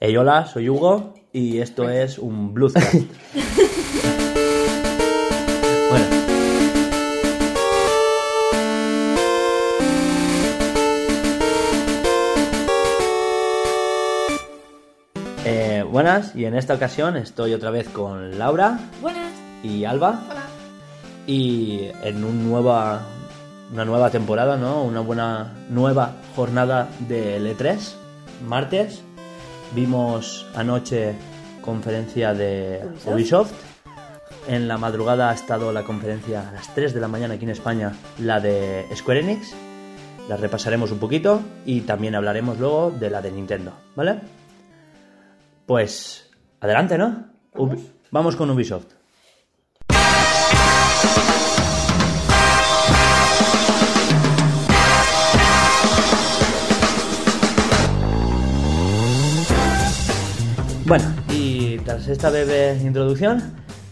Hey, hola, soy Hugo y esto es un Bluescast. bueno. Eh, buenas, y en esta ocasión estoy otra vez con Laura Buenas. y Alba. Hola. Y en un nueva, una nueva temporada, ¿no? Una buena nueva jornada de L3, martes. Vimos anoche conferencia de Ubisoft. Ubisoft. En la madrugada ha estado la conferencia a las 3 de la mañana aquí en España, la de Square Enix. La repasaremos un poquito y también hablaremos luego de la de Nintendo, ¿vale? Pues adelante, ¿no? Ubi- Vamos con Ubisoft. Bueno, y tras esta breve introducción,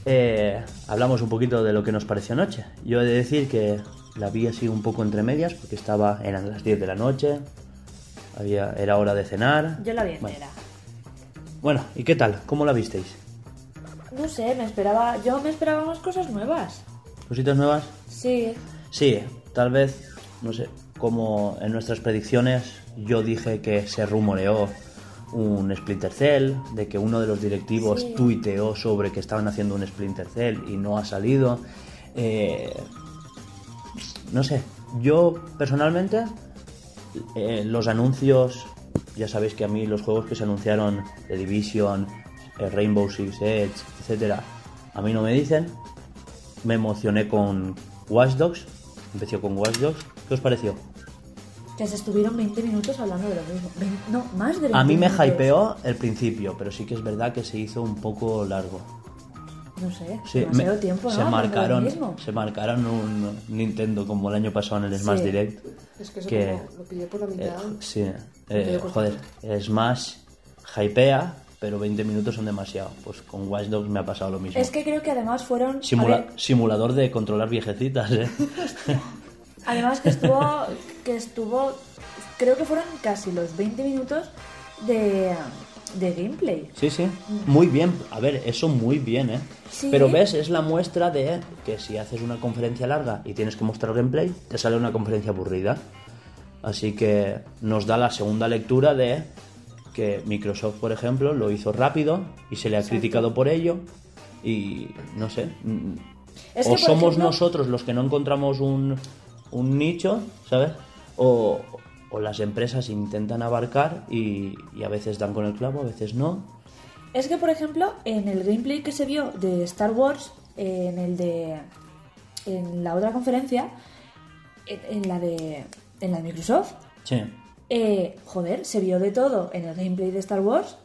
eh, hablamos un poquito de lo que nos pareció anoche. Yo he de decir que la vi así un poco entre medias, porque estaba, eran las 10 de la noche, había, era hora de cenar. Yo la vi Bueno, entera. Bueno, ¿y qué tal? ¿Cómo la visteis? No sé, me esperaba. Yo me esperaba más cosas nuevas. ¿Cositas nuevas? Sí. Sí, tal vez, no sé, como en nuestras predicciones yo dije que se rumoreó un Splinter Cell, de que uno de los directivos Sí. tuiteó sobre que estaban haciendo un Splinter Cell y no ha salido. Eh, no sé, yo personalmente eh, los anuncios, ya sabéis que a mí los juegos que se anunciaron, The Division, eh, Rainbow Six Edge, etcétera, a mí no me dicen. Me emocioné con Watch Dogs, empecé con Watch Dogs. ¿Qué os pareció? Que se estuvieron 20 minutos hablando de lo mismo. No, más de 20 A mí me minutos. hypeó el principio, pero sí que es verdad que se hizo un poco largo. No sé, Sí, demasiado me- tiempo, ¿no? se marcaron, se marcaron un Nintendo como el año pasado en el Smash Sí. Direct. Es que eso que- como lo pillé por la Eh, mitad. sí, eh, cortito. joder, Smash hypea, pero 20 minutos son demasiado. Pues con Watch Dogs me ha pasado lo mismo. Es que creo que además fueron. Simula- a ver, simulador de controlar viejecitas, ¿eh? además que estuvo. que estuvo. Creo que fueron casi los 20 minutos de. de gameplay. Sí, sí, muy bien. A ver, eso muy bien, ¿eh? Sí. Pero ves, es la muestra de que si haces una conferencia larga y tienes que mostrar gameplay, te sale una conferencia aburrida. Así que nos da la segunda lectura de que Microsoft, por ejemplo, lo hizo rápido y se le ha criticado por ello. Y no sé. mm, Es o somos ejemplo- nosotros los que no encontramos un, un nicho, ¿sabes? O, o las empresas intentan abarcar y, y a veces dan con el clavo, a veces no. Es que, por ejemplo, en el gameplay que se vio de Star Wars, en el de. en la otra conferencia, en, en la de. en la de Microsoft, Sí. eh, joder, se vio de todo en el gameplay de Star Wars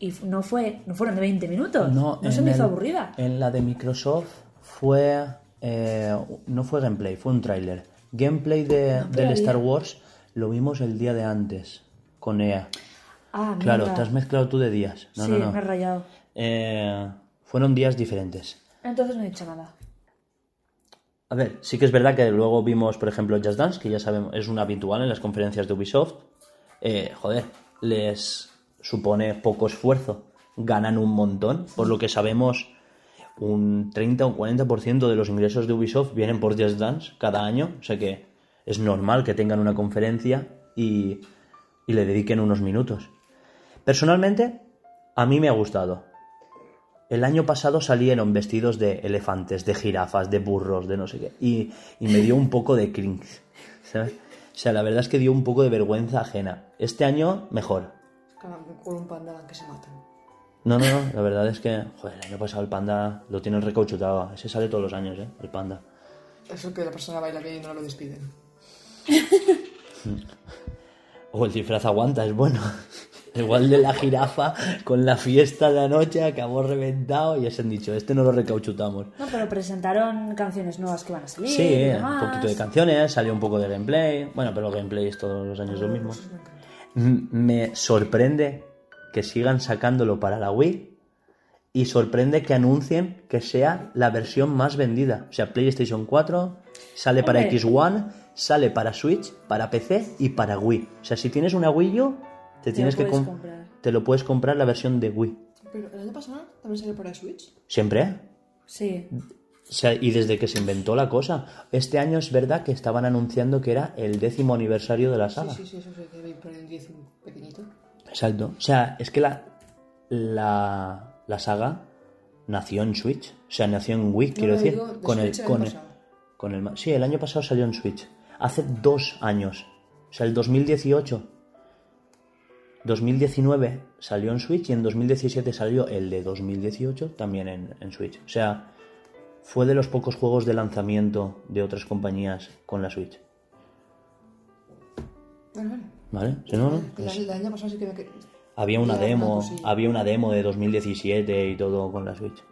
y no fue no fueron de 20 minutos. No, se en me hizo el- aburrida. En la de Microsoft fue. eh, no fue gameplay, fue un tráiler. Gameplay de, No, del Star Wars lo vimos el día de antes, con EA. Ah, Claro, mierda. te has mezclado tú de días. No, sí, no, no. me he rayado. Eh, fueron días diferentes. Entonces no he dicho nada. A ver, sí que es verdad que luego vimos, por ejemplo, Just Dance, que ya sabemos, es un habitual en las conferencias de Ubisoft. Eh, joder, les supone poco esfuerzo. Ganan un montón. Por lo que sabemos, un 30 o 40% de los ingresos de Ubisoft vienen por Just Dance cada año. O sea que es normal que tengan una conferencia y, y le dediquen unos minutos. Personalmente, a mí me ha gustado. El año pasado salieron vestidos de elefantes, de jirafas, de burros, de no sé qué. Y, y me dio un poco de cringe. ¿sabes? O sea, la verdad es que dio un poco de vergüenza ajena. Este año, mejor. Con un panda que se. No, no, no. La verdad es que, joder, el año pasado el panda lo tienen recauchutado. Ese sale todos los años, ¿eh? El panda. Eso que la persona baila bien y no lo despiden. O el disfraz aguanta, es bueno. Igual de la jirafa con la fiesta de anoche acabó reventado y se han dicho, este no lo recauchutamos. No, pero presentaron canciones nuevas que van a salir. Sí, y un poquito de canciones, salió un poco de gameplay. Bueno, pero gameplay es todos los años lo mismo. M- Me sorprende que sigan sacándolo para la Wii y sorprende que anuncien que sea la versión más vendida. O sea, PlayStation 4 sale para Hombre. X1, sale para Switch, para PC y para Wii. O sea, si tienes una Wii U, te tienes que comprar. te lo puedes comprar la versión de Wii. Pero el año pasado también salió para Switch. Siempre. Sí. O sea, y desde que se inventó la cosa. Este año es verdad que estaban anunciando que era el décimo aniversario de la saga. Sí, sí, sí, eso se debe poner en 10 un pequeñito. Exacto. O sea, es que la, la, la saga nació en Switch. O sea, nació en Wii, quiero decir. digo, de Con el, con, el, con el Sí, el año pasado salió en Switch. Hace dos años. O sea, el 2018. 2019 salió en Switch y en 2017 salió el de 2018 también en, en Switch. O sea, fue de los pocos juegos de lanzamiento de otras compañías con la Switch. Vale, vale. ¿Vale? Si no, no, El, el año pasado sí que me que- había una demo, había una demo de 2017 y todo con la Switch.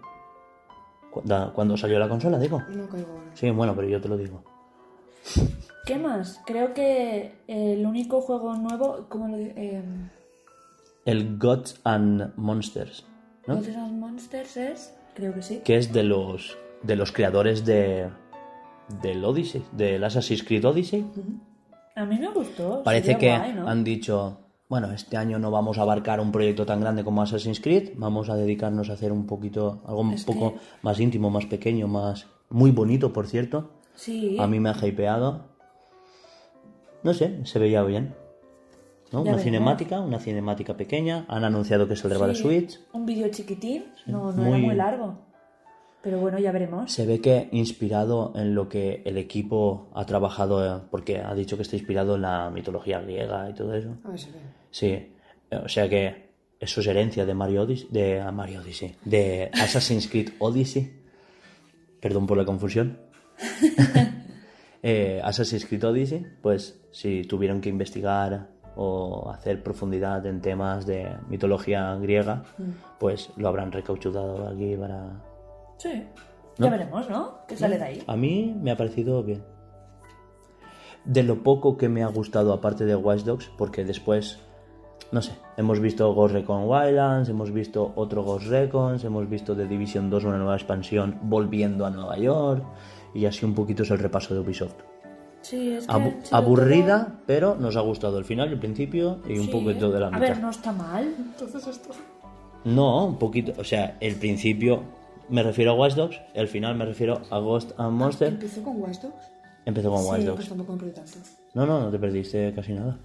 Cuando salió la consola, digo. No caigo ahora. Sí, bueno, pero yo te lo digo. ¿Qué más? Creo que el único juego nuevo, como lo eh, El Gods and Monsters, ¿no? Gods and Monsters es, creo que sí. Que es de los de los creadores de del Odyssey, del Assassin's Creed Odyssey. A mí me gustó. Parece que guay, ¿no? han dicho, bueno, este año no vamos a abarcar un proyecto tan grande como Assassin's Creed, vamos a dedicarnos a hacer un poquito, algo un Es poco que- más íntimo, más pequeño, más muy bonito, por cierto. Sí. A mí me ha hypeado. No sé, se veía bien. ¿no? Una cinemática, una cinemática pequeña. Han anunciado que saldrá Sí, Switch. Un vídeo chiquitín, no, no muy- era muy largo. Pero bueno, ya veremos. Se ve que inspirado en lo que el equipo ha trabajado, eh, porque ha dicho que está inspirado en la mitología griega y todo eso. A ver si ve. Sí, eh, o sea que eso es herencia de Mario Odyssey, de ah, Mario Odyssey, de Assassin's Creed Odyssey. Perdón por la confusión. Eh, Assassin's Creed Odyssey, pues si tuvieron que investigar o hacer profundidad en temas de mitología griega, pues lo habrán recauchutado aquí para... Sí. ¿No? Ya veremos, ¿no? ¿Qué sale de ahí? A mí me ha parecido bien. De lo poco que me ha gustado aparte de Watch Dogs, porque después, no sé, hemos visto Ghost Recon Wildlands, hemos visto otro Ghost Recon, hemos visto The Division 2 una nueva expansión volviendo a Nueva York, y así un poquito es el repaso de Ubisoft. Sí, es que... Abu- aburrida, pero nos ha gustado el final el principio y un sí. poquito de la A mitad. ver, no está mal. Entonces esto. No, un poquito, o sea, el principio me refiero a Watch Dogs, el final me refiero a Ghost and Monster. Empezó con Watch Dogs. Empezó con Sí, Watch Dogs. Pues tampoco me perdí tanto. No, no, no te perdiste casi nada.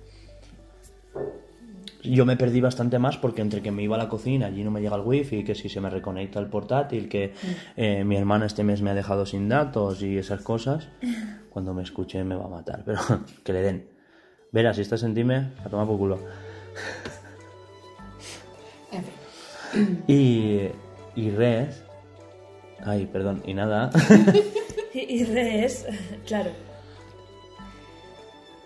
Yo me perdí bastante más porque entre que me iba a la cocina, allí no me llega el wifi, que si se me reconecta el portátil, que eh, mi hermana este mes me ha dejado sin datos y esas cosas, cuando me escuche me va a matar, pero que le den. Verás, si estás en time, a tomar por culo. Y, y res... Ay, perdón, y nada. Y, y res, claro.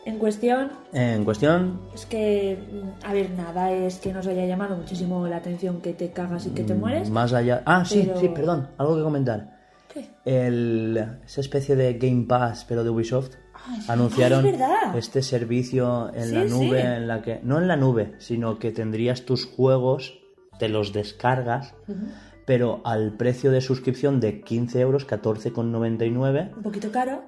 En cuestión, en cuestión, es que, mm, a ver, nada es que nos haya llamado muchísimo la atención que te cagas y que te mueres. más allá... Ah, sí, Pero- sí, perdón, algo que comentar. ¿Qué? el, esa especie de Game Pass, pero de Ubisoft, Ah, es anunciaron verdad. Ah, es este servicio en Sí, la nube, sí. en la que no en la nube, sino que tendrías tus juegos, te los descargas, pero al precio de suscripción de 15 euros, 14,99. Un poquito caro.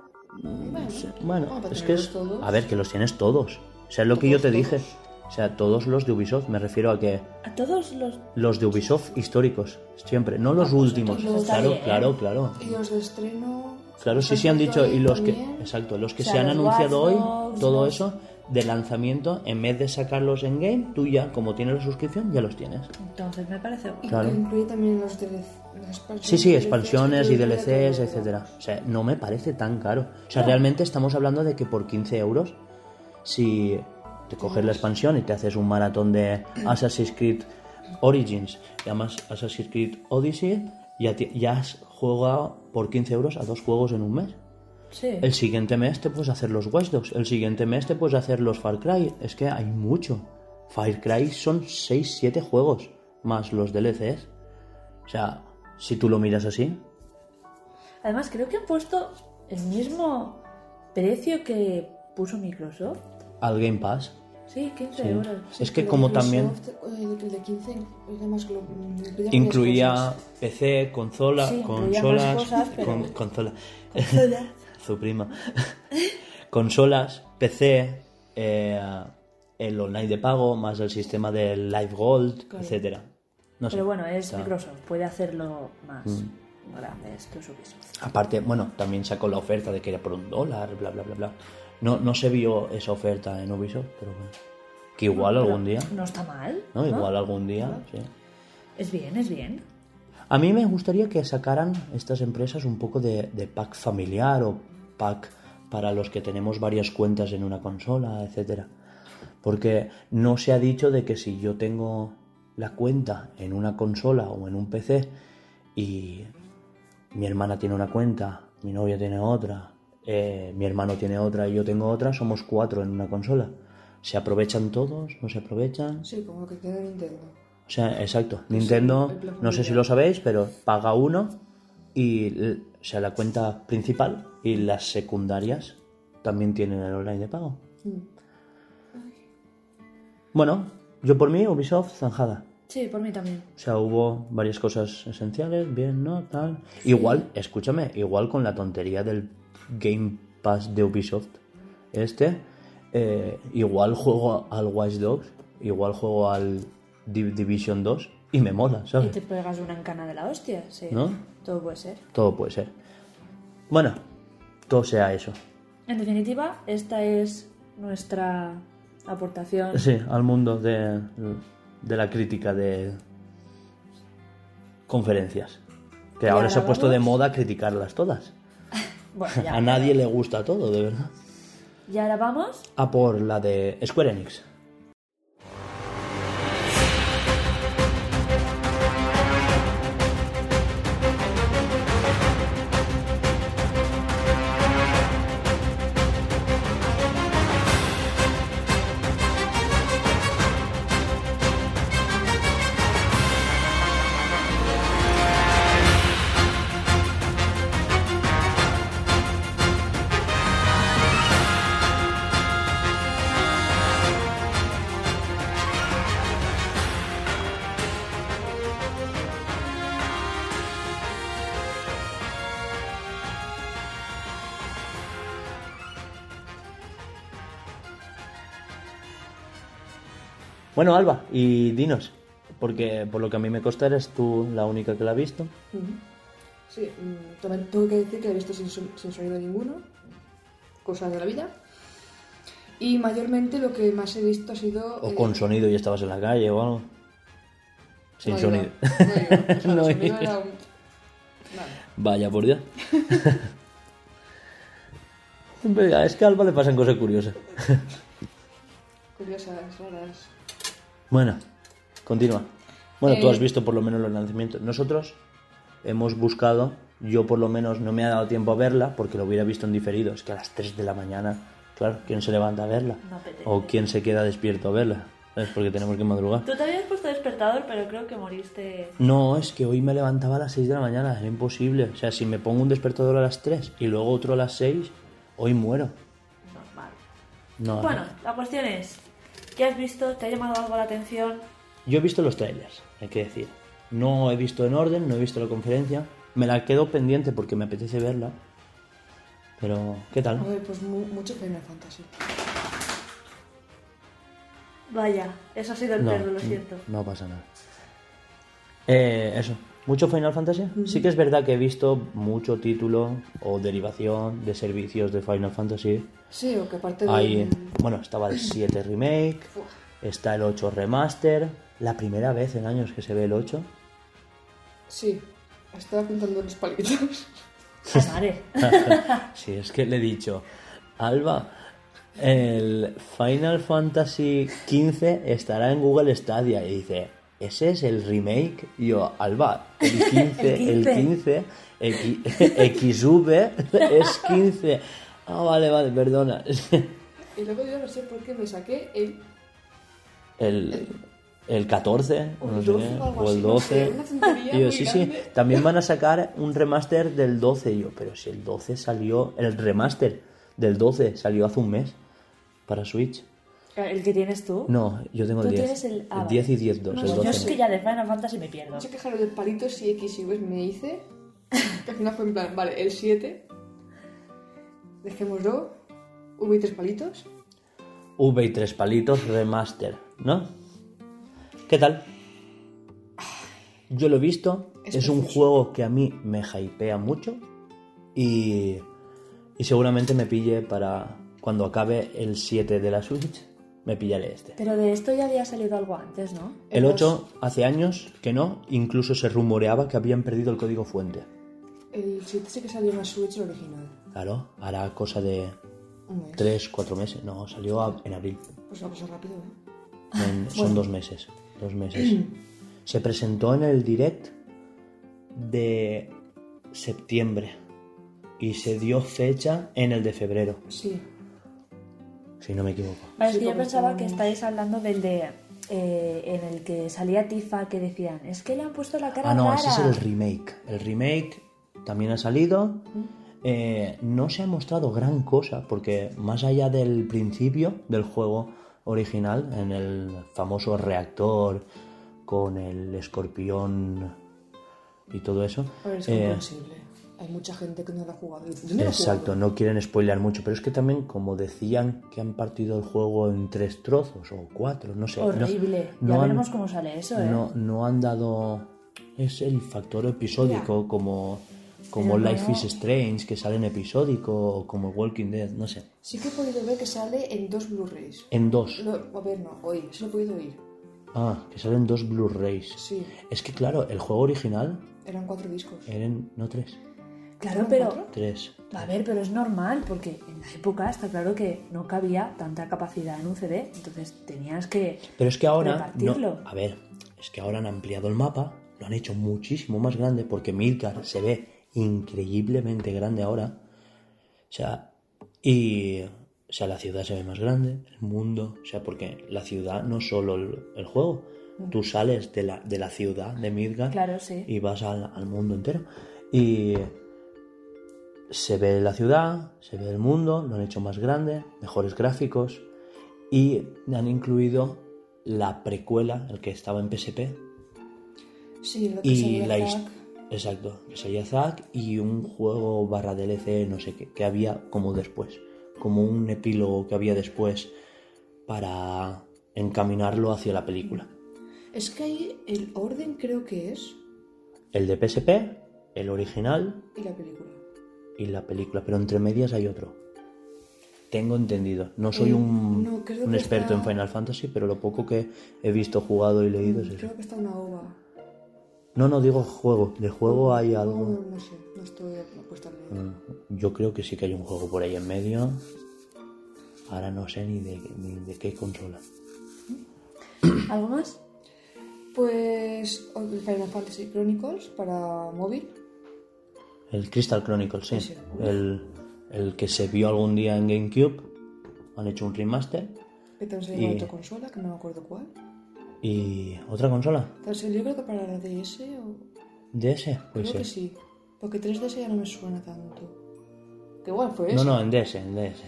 Bueno, es que es, tenerlos todos. a ver, que los tienes todos. O sea, es lo que yo te dije. O sea, todos los de Ubisoft, me refiero a que A todos los... los de Ubisoft históricos, siempre, no los pues últimos. Claro, bien. claro, claro. Y los de estreno. Claro, sí, Far sí han dicho, y los que, exacto, los que O sea, se han anunciado Watch hoy, Dogs, todo los- eso, de lanzamiento, en vez de sacarlos en game, tú ya, como tienes la suscripción, ya los tienes. Entonces me parece... Y Claro. que incluye también los DLC. las expansiones, Sí, sí, expansiones y DLCs, etcétera. O sea, no me parece tan caro. O sea, realmente estamos hablando de que por 15 euros, si te coges la expansión y te haces un maratón de Assassin's Creed Origins y además Assassin's Creed Odyssey, ya, te- ya has jugado por 15 euros a dos juegos en un mes. Sí. El siguiente mes te puedes hacer los Watch Dogs. El siguiente mes te puedes hacer los Far Cry. Es que hay mucho. Far Cry son 6-7 juegos. Más los DLCs. O sea, si tú lo miras así. Además, creo que han puesto el mismo precio que puso Microsoft. Al Game Pass. Sí, 15 Sí. euros. Es que como Microsoft, también El de 15 era más glo- incluía. PC, consola, Sí, consolas. cosas, pero- con- consola. Su prima. Consolas, PC, eh, el online de pago, más el sistema del Live Gold, etcétera. No sé. Pero bueno, es Microsoft, puede hacerlo más Mm. grande esto es Ubisoft. Aparte, bueno, también sacó la oferta de que era por un dólar, bla, bla, bla, bla. No, no se vio esa oferta en Ubisoft, pero bueno. Que igual algún día, No está mal. ¿no? Igual algún día, sí. Es bien, es bien. A mí me gustaría que sacaran estas empresas un poco de, de pack familiar o pack para los que tenemos varias cuentas en una consola, etcétera. Porque no se ha dicho de que si yo tengo la cuenta en una consola o en un PC y mi hermana tiene una cuenta, mi novia tiene otra, eh, mi hermano tiene otra y yo tengo otra, somos cuatro en una consola. ¿Se aprovechan todos? ¿No se aprovechan? Sí, como que tiene Nintendo. O sea, exacto. Nintendo, no sé si lo sabéis, pero paga uno y, o sea, la cuenta principal y las secundarias también tienen el online de pago. Mm. Bueno, yo por mí, Ubisoft, zanjada. Sí, por mí también. O sea, hubo varias cosas esenciales, bien, ¿no? Tal. Igual, escúchame, igual con la tontería del Game Pass de Ubisoft. Este, eh, igual juego al Watch Dogs, igual juego al Div- Division 2 y me mola, Y ¿sabes? te pegas una encana de la hostia, sí. ¿No? Todo puede ser. Todo puede ser. Bueno, todo sea eso. En definitiva, esta es nuestra aportación. Sí, al mundo de, de la crítica de conferencias. Que ahora se ha puesto de moda criticarlas todas. Bueno, ya. A nadie le gusta todo, de verdad. Y ahora vamos. A por la de Square Enix. Bueno, Alba, y dinos, porque por lo que a mí me consta eres tú la única que la ha visto. Sí, mm, también tengo que decir que la he visto sin, sin sonido ninguno. Cosas de la vida. Y mayormente lo que más he visto ha sido. O eh, con sonido y estabas en la calle o algo. Sin no sonido. No. O sea, No sonido iba. era un- Nada. Vaya, por Dios. Venga, es que a Alba le pasan cosas curiosas. Curiosas, raras. Bueno, continúa. Bueno, tú Eh, has visto por lo menos los lanzamientos. Nosotros hemos buscado, yo por lo menos no me ha dado tiempo a verla porque lo hubiera visto en diferido. Es que a las 3 de la mañana, claro, ¿quién se levanta a verla? No apetece. o quién se queda despierto a verla. ¿Sabes? Porque tenemos que madrugar. Tú te habías puesto despertador, pero creo que moriste. No, es que hoy me levantaba a las 6 de la mañana, era imposible. O sea, si me pongo un despertador a las 3 y luego otro a las 6, hoy muero. Normal. No, Bueno, la cuestión es: ¿qué has visto? ¿Te ha llamado algo la atención? Yo he visto los trailers, hay que decir. No he visto en orden, no he visto la conferencia. Me la quedo pendiente porque me apetece verla. Pero, ¿qué A tal? ver, pues mu- mucho Final Fantasy. Vaya, eso ha sido el No, perro, lo siento. no pasa nada. Eh, eso, ¿mucho Final Fantasy? Sí que es verdad que he visto mucho título o derivación de servicios de Final Fantasy. Sí, o que aparte de. Hay, bueno, estaba el 7 Remake, está el 8 Remaster. La primera vez en años que se ve el 8. Sí, estaba contando los palitos. Madre. Sí, es que le he dicho, Alba, el Final Fantasy XV estará en Google Stadia. Y dice, ¿ese es el remake? Y yo, Alba, el 15, el 15, X- XV es 15. Ah, vale, vale, perdona. Y luego yo no sé por qué me saqué el, El, el 14, o no el sé 12 qué, o algo o el así. no sé, 12. una tontería Y yo, sí, sí, grande. también van a sacar un remaster del 12. Y yo, pero si el 12 salió, el remaster del 12 salió hace un mes para Switch. ¿El que tienes tú? No, yo tengo el Tú 10. tienes el- ah, El vale. 10 y 10 2, No, el yo Yo 12 es no. que ya de Final Fantasy me pierdo. No sé qué palitos y X y Y me hice. Que al final fue en plan, vale, el 7. Dejémoslo. Hubo tres palitos. V y tres palitos remaster, ¿no? ¿Qué tal? Yo lo he visto, es, Es un juego que a mí me hypea mucho y, y seguramente me pille para cuando acabe el 7 de la Switch, me pillaré este. Pero de esto ya había salido algo antes, ¿no? El El 8 hace años que no, incluso se rumoreaba que habían perdido el código fuente. El 7 sí que salió en la Switch el original. Claro, hará cosa de Un mes. 3, 4 meses. No, salió a- en abril. Pues va a pasar rápido, ¿eh? En- son dos meses. Dos meses. Se presentó en el direct de septiembre y se dio fecha en el de febrero, Sí. si no me equivoco. Vale, es Sí, que yo porque pensaba que estáis hablando del de... eh, en el que salía Tifa que decían, es que le han puesto la cara Ah, no, rara. ese es el remake. El remake también ha salido. Eh, no se ha mostrado gran cosa, porque más allá del principio del juego original, en el famoso reactor con el escorpión y todo eso. A ver, es eh, comprensible. Hay mucha gente que no lo ha jugado. Yo no Exacto, jugado. no quieren spoilear mucho, pero es que también, como decían que han partido el juego en tres trozos o cuatro, no sé. Horrible. no ya veremos cómo sale eso, ¿eh? no, no han dado. Es el factor episódico, como, como Life no- is Strange, que sale en episódico, o como Walking Dead, no sé. Sí que he podido ver que sale en dos Blu-rays. En dos. Lo- A ver, no, oír. Sí lo he podido oír. Ah, que salen dos Blu-rays. Sí. Es que, claro, el juego original Eran cuatro discos. eran. No tres, Claro, ¿Eran pero... cuatro? tres. A ver, pero es normal, porque en la época está claro que no cabía tanta capacidad en un CD, entonces tenías que... Pero es que ahora. No, a ver, es que ahora han ampliado el mapa, lo han hecho muchísimo más grande, porque Midgar se ve increíblemente grande ahora. O sea, y. O sea, la ciudad se ve más grande, el mundo. O sea, porque la ciudad no es solo el, el juego. Tú sales de la, de la ciudad de Midgar Claro, sí. y vas al, al mundo entero. Y se ve la ciudad, se ve el mundo, lo han hecho más grande, mejores gráficos y han incluido la precuela, el que estaba en PSP, Sí, lo que y la. Exacto, que salía Zack y un juego barra DLC, no sé qué, que había como después, como un epílogo que había después para encaminarlo hacia la película. Es que ahí el orden creo que es. El de PSP, el original Y la película. y la película, pero entre medias hay otro. Tengo entendido. No soy Eh, un, no, creo un que experto en Final Fantasy, pero lo poco que he visto, jugado y leído es eso. Creo que está una ova. No, no digo juego. De juego hay algo. no, no sé. No estoy puesta al día. Mm, Yo creo que sí que hay un juego por ahí en medio. Ahora no sé ni de, ni de qué consola. ¿Algo más? Pues el Final Fantasy Chronicles para móvil. El Crystal Chronicles, sí. El, el que se vio algún día en GameCube. Han hecho un remaster. Salió Y- otra consola, que no me acuerdo cuál. ¿Y otra consola? Pero salió creo que para la DS o... ¿DS? Puede Creo que sí. Porque 3DS ya no me suena tanto. Que igual fue No, eso. no, en DS, en DS.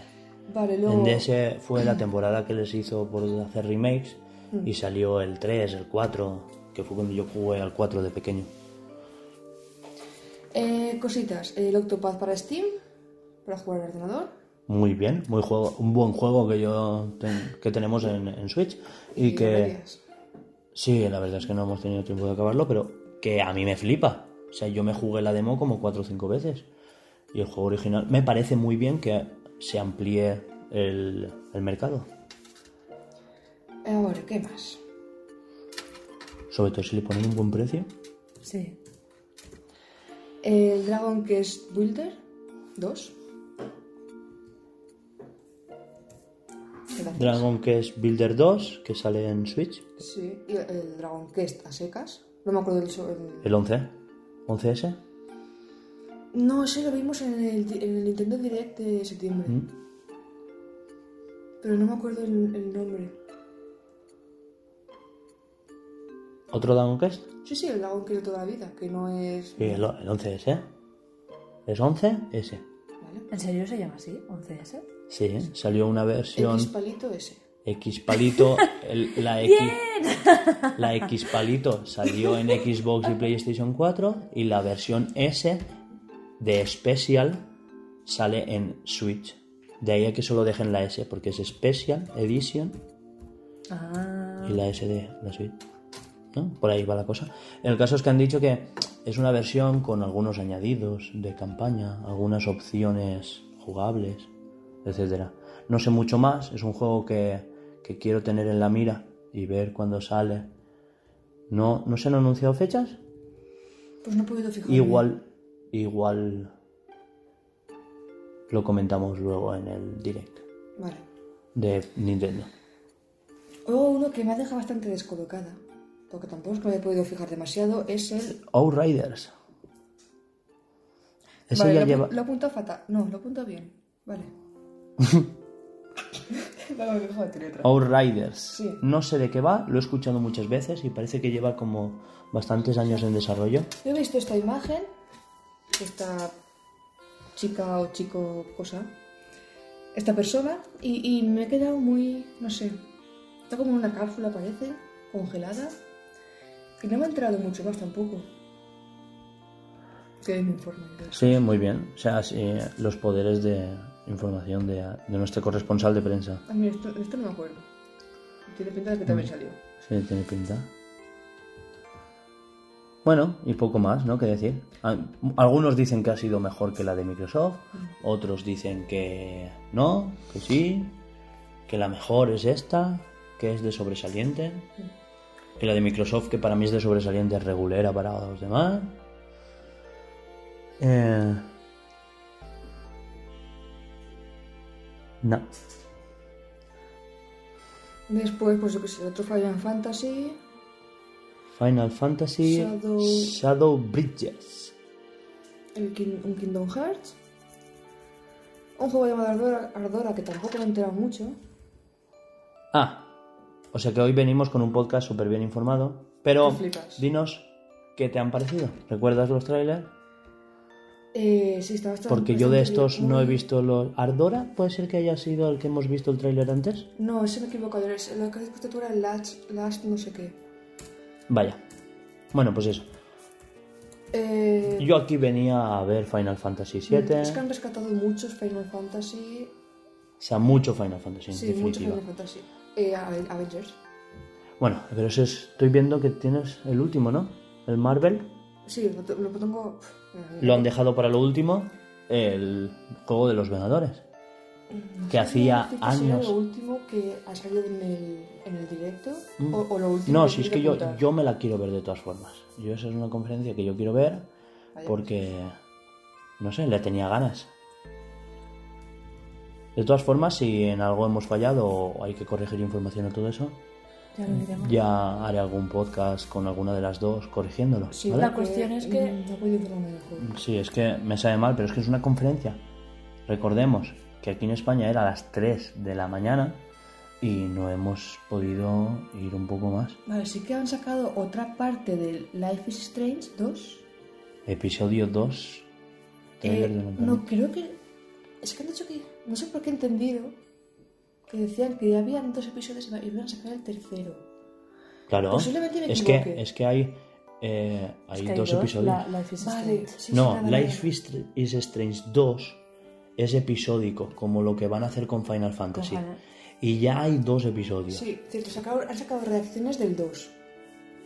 Vale, luego... En DS fue la temporada que les hizo por hacer remakes y salió el 3, el 4, que fue cuando yo jugué al 4 de pequeño. Eh, cositas. El Octopath para Steam. Para jugar al ordenador. Muy bien, muy juego, un buen juego que yo ten- que tenemos en, en Switch y, que deberías. Sí, la verdad es que no hemos tenido tiempo de acabarlo, pero que a mí me flipa. O sea, yo me jugué la demo como 4 o 5 veces y el juego original me parece muy bien que se amplíe el, el mercado, Ahora, ¿qué más? sobre todo si le ponen un buen precio. Sí. El Dragon Quest Builder 2. Gracias. Dragon Quest Builder 2, que sale en Switch, Sí, y el Dragon Quest a secas. No me acuerdo del... el- el 11, 11S. No, ese lo vimos en el, en el Nintendo Direct de septiembre. ¿Mm? Pero no me acuerdo el, el nombre. ¿Otro Dragon Quest? Sí, sí, el Dragon Quest de toda la vida, que no es... Sí, el, el 11S. ¿Es 11S? ¿Vale? ¿En serio se llama así? ¿11S? Sí, salió una versión X palito ese. X palito, el- la X, la X palito salió en Xbox y PlayStation 4 y la versión S de Special sale en Switch. De ahí a que solo dejen la S, porque es Special Edition Ah. y la S de la. ¿No? Por ahí va la cosa. El caso es que han dicho que es una versión con algunos añadidos de campaña, algunas opciones jugables, etcétera. No sé mucho más, es un juego que, que quiero tener en la mira y ver cuándo sale. No, ¿No se han anunciado fechas? Pues no he podido fijarme. Igual, igual lo comentamos luego en el direct Vale. de Nintendo. Luego uno que me ha dejado bastante descolocada, porque tampoco es que me haya podido fijar demasiado, es el... Outriders. Ese vale, ya lo, lleva... lo he apuntado fatal. No, lo he apuntado bien. Vale. Mejor otra. Outriders. Sí. No sé de qué va, lo he escuchado muchas veces y parece que lleva como bastantes años en desarrollo. Yo he visto esta imagen, esta chica o chico cosa, esta persona, y, y me he quedado muy, no sé, está como en una cápsula parece, congelada, y no me he enterado mucho más tampoco. Que me informe. Sí, muy bien. O sea, sí, los poderes de información de, de nuestro corresponsal de prensa. Ah, mira, esto, esto no me acuerdo. Tiene pinta de que también salió. Sí, tiene pinta. Bueno, y poco más, ¿no? Que decir. Ah, Algunos dicen que ha sido mejor que la de Microsoft, otros dicen que no, que sí, que la mejor es esta, que es de sobresaliente, que la de Microsoft, que para mí es de sobresaliente, es regulera para los demás. Eh... No. Después, pues yo que sé, otro Final Fantasy. Final Fantasy Shadow- Shadow Bridges. el un Kingdom Hearts. Un juego llamado Ardora, Ardora que tampoco me he enterado mucho. Ah, o sea que hoy venimos con un podcast súper bien informado. Pero dinos qué te han parecido. ¿Recuerdas los trailers? Eh, sí, está bastante. Porque yo de estos bien. no he visto los... ¿Ardora puede ser que haya sido el que hemos visto el tráiler antes? No, ese me he equivocado. es- Lo que has puesto tú era el Last, Last no sé qué. Vaya. Bueno, pues eso. Eh, Yo aquí venía a ver Final Fantasy VII. Es que han rescatado muchos Final Fantasy. O sea, mucho Final Fantasy en Sí, muchos definitiva. Final Fantasy. Eh, Aven- Avengers. Bueno, pero eso es... Estoy viendo que tienes el último, ¿no? El Marvel. Sí, lo tengo. Lo han dejado para lo último. El juego de los Vengadores. no que hacía años- lo último que ha salido en el, en el directo Mm. o, o lo último No, si es que yo, yo me la quiero ver de todas formas. Yo esa es una conferencia que yo quiero ver Vaya. porque, no sé, le tenía ganas. De todas formas, si en algo hemos fallado o hay que corregir información o todo eso, Ya lo diremos. ya haré algún podcast con alguna de las dos corrigiéndolo. Sí, ¿vale? la cuestión es que- mm, No. Sí, es que me sabe mal, pero es que es una conferencia. Recordemos que aquí en España era a las 3 de la mañana y no hemos podido ir un poco más. Vale, sí que han sacado otra parte del Life is Strange 2. Episodio 2. trailer Eh, de no, creo que. Es que han dicho que. No sé por qué he entendido. Que decían que ya habían dos episodios y iban a sacar el tercero. Claro, Posiblemente me es que, es que hay, eh, hay Es que hay dos dos, episodios. la- Life is Vale, Strange. sí, no. Life is, is Strange 2 es episódico, como lo que van a hacer con Final Fantasy. Y ya hay dos episodios. Sí, cierto, sacaron- han sacado reacciones del 2.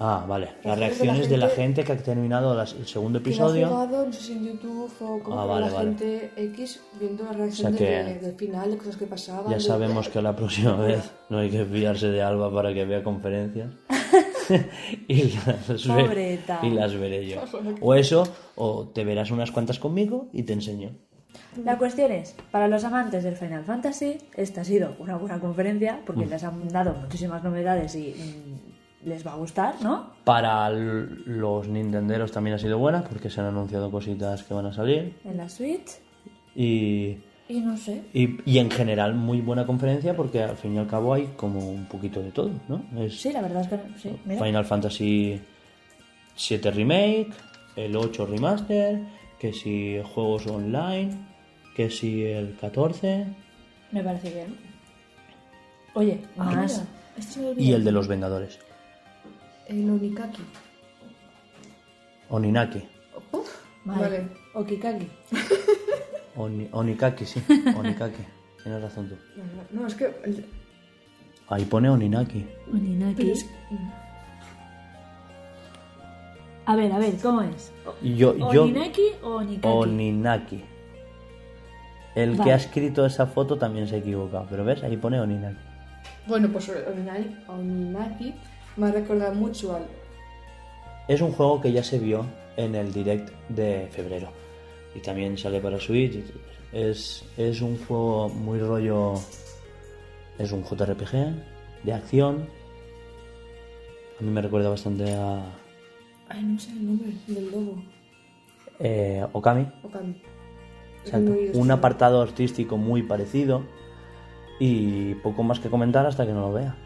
Ah, vale. Las Reacciones de la gente que ha terminado las- el segundo Que lo ha episodio. jugado, no sé si en YouTube o como Ah, con vale, la vale. gente X viendo la O reacción sea que- de- del final, de cosas que pasaban. Ya de- sabemos que la próxima vez no hay que fiarse de Alba para que vea conferencias. y, las ve- Pobreta. y las veré yo. O eso, o te verás unas cuantas conmigo y te enseño. La cuestión es, para los amantes del Final Fantasy, esta ha sido una buena conferencia Mm. porque les han dado muchísimas novedades y mm, les va a gustar, ¿no? Para los nintenderos también ha sido buena porque se han anunciado cositas que van a salir. En la Switch. Y, Y no sé. y, y en general muy buena conferencia porque al fin y al cabo hay como un poquito de todo, ¿no? Es Sí, la verdad es que sí. Mira. Final Fantasy 7 Remake, el 8 Remaster, que si juegos online, que si el 14 Me parece bien. Oye, Ah, más. este y el de los Vengadores, El Onikaki. Oninaki. Uf, Vale. vale. Okikaki. Oni- Onikaki, sí, Onikaki. tienes razón tú. No, es que. el- Ahí pone Oninaki. Oninaki. es- A ver, a ver, ¿cómo es? Yo, yo, ¿Oninaki o Onikaki? Oninaki. El que ha escrito esa foto también se ha equivocado, pero ves, ahí pone Oninaki. Bueno, pues Oninaki, Oninaki me ha recordado mucho al. Es un juego que ya se vio en el direct de febrero y también sale para Switch. Es, es un juego muy rollo. Es un JRPG de acción. A mí me recuerda bastante a Ay, no sé el nombre del lobo. eh, Okami. Okami. Exacto. Un apartado artístico muy parecido y poco más que comentar hasta que no lo vea.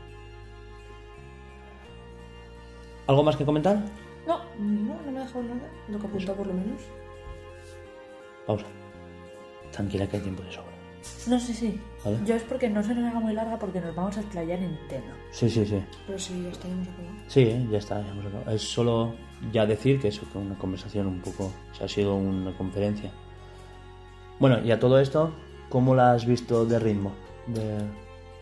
¿Algo más que comentar? No, no, no me ha dejado nada. Lo que apunta por lo menos. Pausa. Tranquila que hay tiempo de sobra. No sé si. Vale. Yo es porque no se nos haga muy larga porque nos vamos a explayar en Nintendo. Sí, sí, sí. Pero sí, ya está, ya hemos acabado. Sí, ya está. ya hemos acabado. Es solo ya decir que eso fue una conversación un poco... O sea, ha sido una conferencia. Bueno, y a todo esto, ¿cómo la has visto de ritmo? De,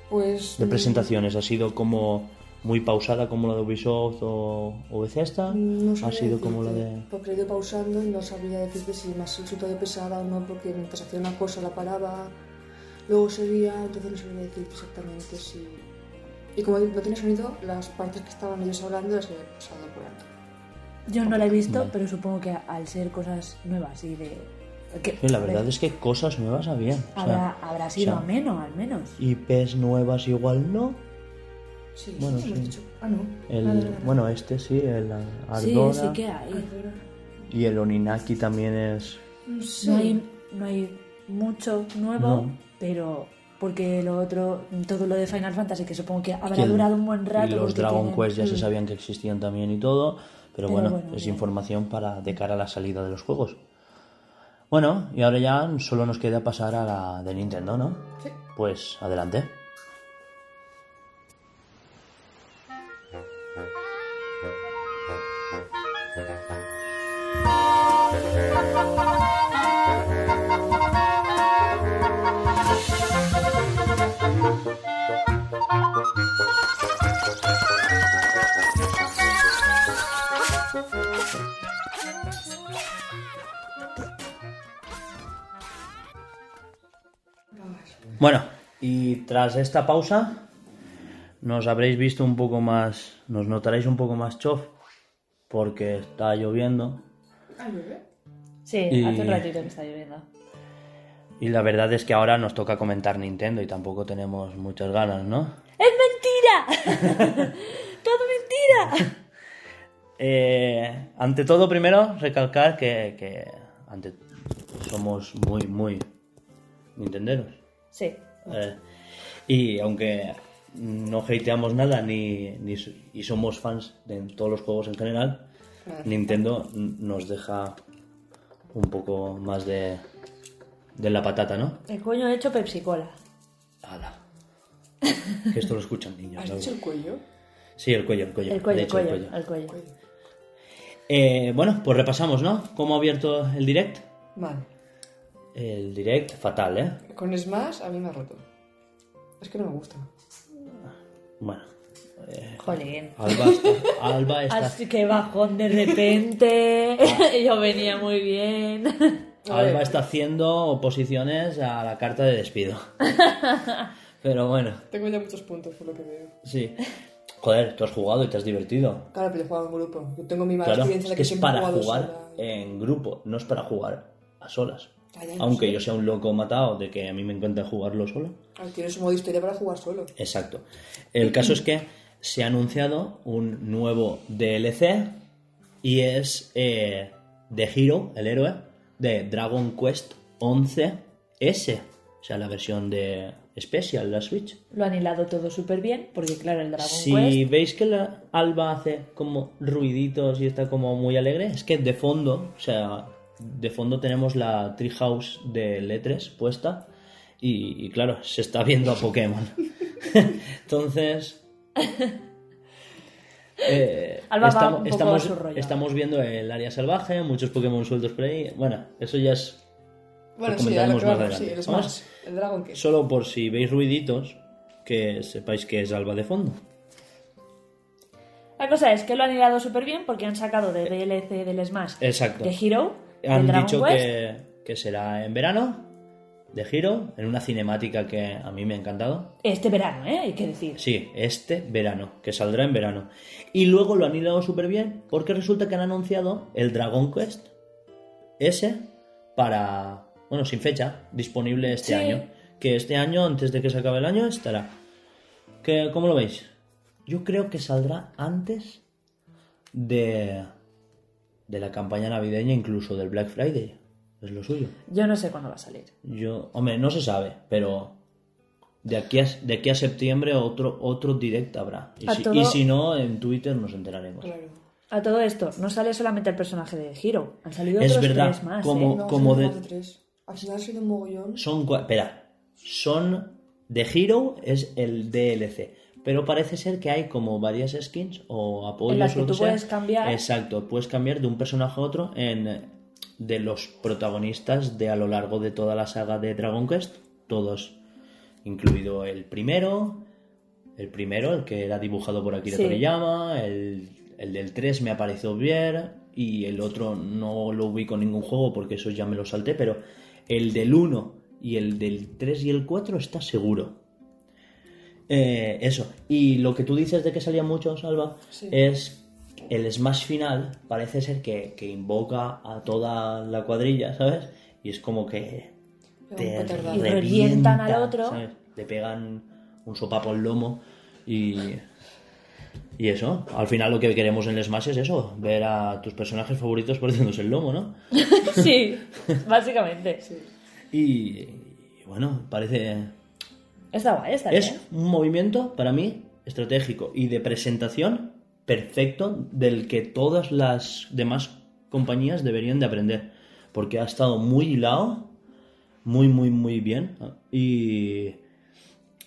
Pues. de presentaciones. ¿Ha sido como muy pausada como la de Ubisoft o, o Bethesda? No ¿Ha sido como la decirte, de...? Porque he ido pausando y no sabría decirte si más resultó de pesada o no, porque mientras hacía una cosa la paraba, luego seguía, entonces no sabría decirte exactamente si. Y como no tiene sonido, las partes que estaban ellos hablando las he pasado por alto. Yo no la he visto, Vale. pero supongo que al ser cosas nuevas y de... que- Sí, la verdad es que cosas nuevas habían. O sea, Habrá, habrá sido o sea, ameno, al menos. IPs nuevas igual no. Sí, Bueno, sí, hemos sí. dicho. Ah, no. El, bueno, este sí, el Sí, Ardora. sí que hay. Ardora. Y el Oninaki también es... No hay, no hay mucho nuevo, No. pero porque lo otro, todo lo de Final Fantasy, que supongo que habrá que durado un buen rato. Y los porque Dragon tienen- Quest ya se sabían que existían también y todo. Pero, Pero bueno, bueno, es bien. información para de cara a la salida de los juegos. Bueno, y ahora ya solo nos queda pasar a la de Nintendo, ¿no? Sí. Pues adelante. Bueno, y tras esta pausa, nos habréis visto un poco más, nos notaréis un poco más chof, porque está lloviendo. Ah. Sí, Y- hace un ratito que está lloviendo. Y la verdad es que ahora nos toca comentar Nintendo y tampoco tenemos muchas ganas, ¿no? ¡Es mentira! ¡Todo mentira! Eh, ante todo, primero, recalcar que, que ante, somos muy, muy nintenderos. Sí. Eh, y aunque no hateamos nada ni, ni y somos fans de todos los juegos en general, Nintendo nos deja un poco más de, de la patata, ¿no? El coño ha hecho Pepsi Cola. Ala. Que esto lo escuchan niños. ¿Has dicho el cuello? Sí, el cuello, el cuello. El cuello, de el hecho, el cuello, el cuello. Eh, bueno, pues repasamos, ¿no? ¿Cómo ha abierto el direct? Mal. El direct fatal, ¿eh? Con Smash a mí me ha roto. Es que no me gusta. Bueno. eh, Jolín. Alba está, Alba está, Así que bajón de repente. Yo venía muy bien. Alba está haciendo oposiciones a la carta de despido. Pero bueno, Tengo ya muchos puntos por lo que veo. sí. Joder, tú has jugado y te has divertido. Claro, pero he jugado en grupo. Yo tengo mi mala Claro, experiencia es de que que es para jugar sola. en grupo, no es para jugar a solas. Aunque yo sea un loco matado de que a mí me encanta jugarlo solo. Tienes un modo historia para jugar solo. Exacto. El caso es que se ha anunciado un nuevo DLC y es eh, The Hero, el héroe, de Dragon Quest 11S. O sea, la versión de Special, la Switch. Lo han hilado todo súper bien, porque claro, el Dragon Si Quest. veis que la Alba hace como ruiditos y está como muy alegre, es que de fondo, o sea, de fondo tenemos la Treehouse de Letres puesta y, y claro, se está viendo a Pokémon. Entonces... eh, Alba va estamos, un poco estamos, a su rollo. estamos viendo el área salvaje, muchos Pokémon sueltos por ahí. Bueno, eso ya es Bueno, sí, a lo comentaremos que más vamos, sí, adelante. el Vamos. Smash, el Dragon. Solo por si veis ruiditos, que sepáis que es Alba de fondo. La cosa es que lo han hilado súper bien porque han sacado de DLC del Smash Exacto. de Hero, Han dicho que, que será en verano, de Hero, en una cinemática que a mí me ha encantado. Este verano, ¿eh? Hay que decir. Sí, este verano, que saldrá en verano. Y luego lo han hilado súper bien porque resulta que han anunciado el Dragon Quest S para, bueno, sin fecha, disponible este Sí. año. Que este año, antes de que se acabe el año, estará. ¿Qué, ¿Cómo lo veis? Yo creo que saldrá antes de, de la campaña navideña, incluso del Black Friday. Es lo suyo. Yo no sé cuándo va a salir. Yo, hombre, no se sabe, pero de aquí a, de aquí a septiembre otro, otro direct habrá. Y si, todo- y si no, en Twitter nos enteraremos. Claro. A todo esto, no sale solamente el personaje de Hero, han salido Es otros verdad, tres más. como- ¿eh? No, como son de- de tres. Al final ha sido un mogollón. Son, cua- espera, son The Hero es el DLC, pero parece ser que hay como varias skins o apoyos En las que tú sea. puedes cambiar. Exacto, puedes cambiar de un personaje a otro en de los protagonistas de a lo largo de toda la saga de Dragon Quest, todos, incluido el primero, el primero, el que era dibujado por Akira Sí. Toriyama, el, el del 3 me ha parecido bien y el otro no lo ubico en ningún juego porque eso ya me lo salté, pero el del 1 y el del 3 y el 4 está seguro. Eh, eso. Y lo que tú dices de que salían muchos, Alba, Sí. es el Smash final parece ser que, que invoca a toda la cuadrilla, ¿sabes? Y es como que te. Y revientan al otro. ¿sabes? Le pegan un sopapo al lomo y... Y eso, al final lo que queremos en el Smash es eso, ver a tus personajes favoritos partiéndose el lomo, ¿no? sí, básicamente. Y, y bueno, parece... Está guay, está Es bien. un movimiento, para mí, estratégico y de presentación perfecto del que todas las demás compañías deberían de aprender. Porque ha estado muy hilado, muy, muy, muy bien. Y...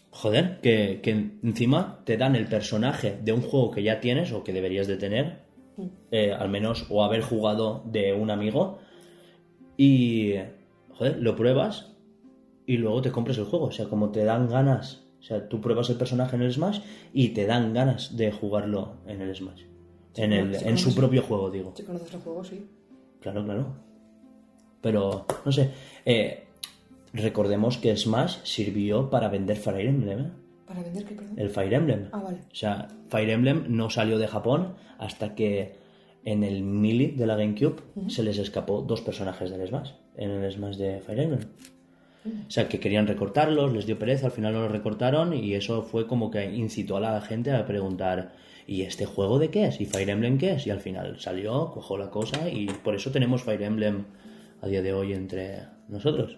Joder, que, que encima te dan el personaje de un juego que ya tienes o que deberías de tener, eh, al menos, o haber jugado de un amigo, y, joder, lo pruebas y luego te compras el juego. O sea, como te dan ganas. O sea, tú pruebas el personaje en el Smash y te dan ganas de jugarlo en el Smash. En, el, sí, en su sí. propio juego, digo. Si conoces el juego, sí. Claro, claro. Pero, no sé. eh, recordemos que Smash sirvió para vender Fire Emblem. ¿eh? ¿Para vender qué, perdón? El Fire Emblem. Ah, vale. O sea, Fire Emblem no salió de Japón hasta que en el Melee de la GameCube se les escapó dos personajes del Smash. En el Smash de Fire Emblem. O sea, que querían recortarlos, les dio pereza, al final no los recortaron y eso fue como que incitó a la gente a preguntar ¿y este juego de qué es? ¿Y Fire Emblem qué es? Y al final salió, cogió la cosa y por eso tenemos Fire Emblem a día de hoy entre nosotros.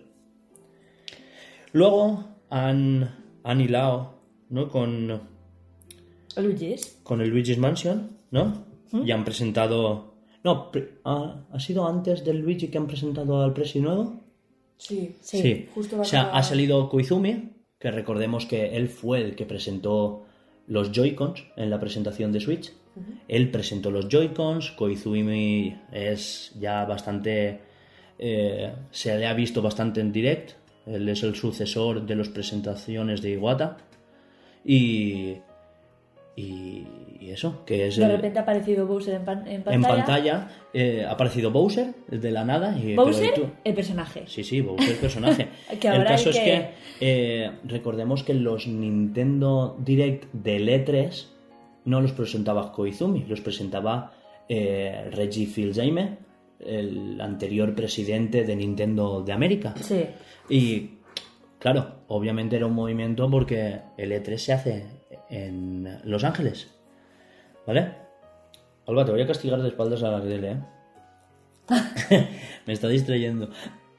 Luego han, han hilado ¿no? con, Luigi's. con el Luigi's Mansion, ¿no? Y han presentado... No, pre- ¿ha, ha sido antes del Luigi que han presentado al Presi nuevo? Sí. Sí. Justo o sea, ha salido Koizumi, que recordemos que él fue el que presentó los Joy-Cons en la presentación de Switch. Él presentó los Joy-Cons, Koizumi es ya bastante... eh, se le ha visto bastante en direct, él es el sucesor de las presentaciones de Iwata. Y... Y, y eso, que es De el- repente ha aparecido Bowser en, pan- en pantalla. en pantalla eh, ha aparecido Bowser de la nada. Y, Bowser, el personaje. Sí, sí, Bowser personaje. Que el caso es que- que eh, recordemos que los Nintendo Direct del E3 no los presentaba Koizumi, los presentaba eh, Reggie Fils-Aime, el anterior presidente de Nintendo de América. Sí. Y claro, obviamente era un movimiento porque el E3 se hace en Los Ángeles. ¿Vale? Alba, te voy a castigar de espaldas a la tele, ¿eh? Me está distrayendo.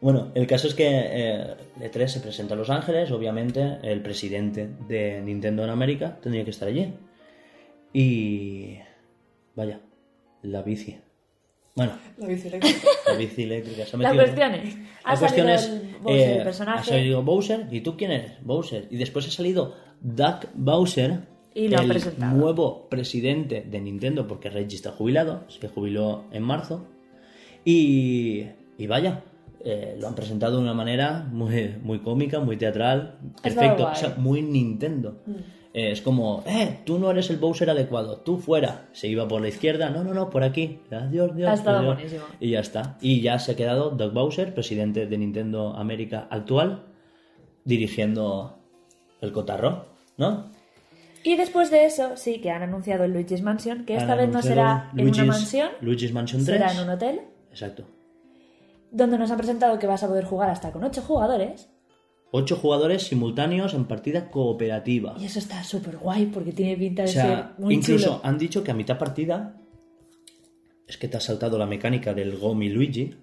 Bueno, el caso es que eh, el E3 se presenta a Los Ángeles, obviamente el presidente de Nintendo en América tendría que estar allí. Y... Vaya, la bici. Bueno, La bici eléctrica. la bici eléctrica. Se ha La metido- cuestión es, ha la cuestión salido es, el Bowser, eh, el personaje. ha salido Bowser, ¿y tú quién eres? Bowser. Y después ha salido Doug Bowser, Y lo el nuevo presidente de Nintendo, porque Reggie está jubilado, se jubiló en marzo. Y, y vaya, eh, lo han presentado de una manera muy, muy cómica, muy teatral, perfecto, o sea, muy Nintendo. Eh, es como, eh, tú no eres el Bowser adecuado, tú fuera. Se iba por la izquierda, no, no, no, por aquí. Adiós, Dios. Ha estado buenísimo. Y ya está. Y ya se ha quedado Doug Bowser, presidente de Nintendo América actual, dirigiendo el cotarro, ¿no? Y después de eso, sí, que han anunciado el Luigi's Mansion, que esta Han vez no será en una mansión, Luigi's Mansion 3. será en un hotel, Exacto. donde nos han presentado que vas a poder jugar hasta con 8 jugadores. Ocho jugadores simultáneos en partida cooperativa. Y eso está súper guay porque tiene pinta O de sea, ser muy incluso chulo. han dicho que a mitad partida es que te has saltado la mecánica del Gomi Luigi.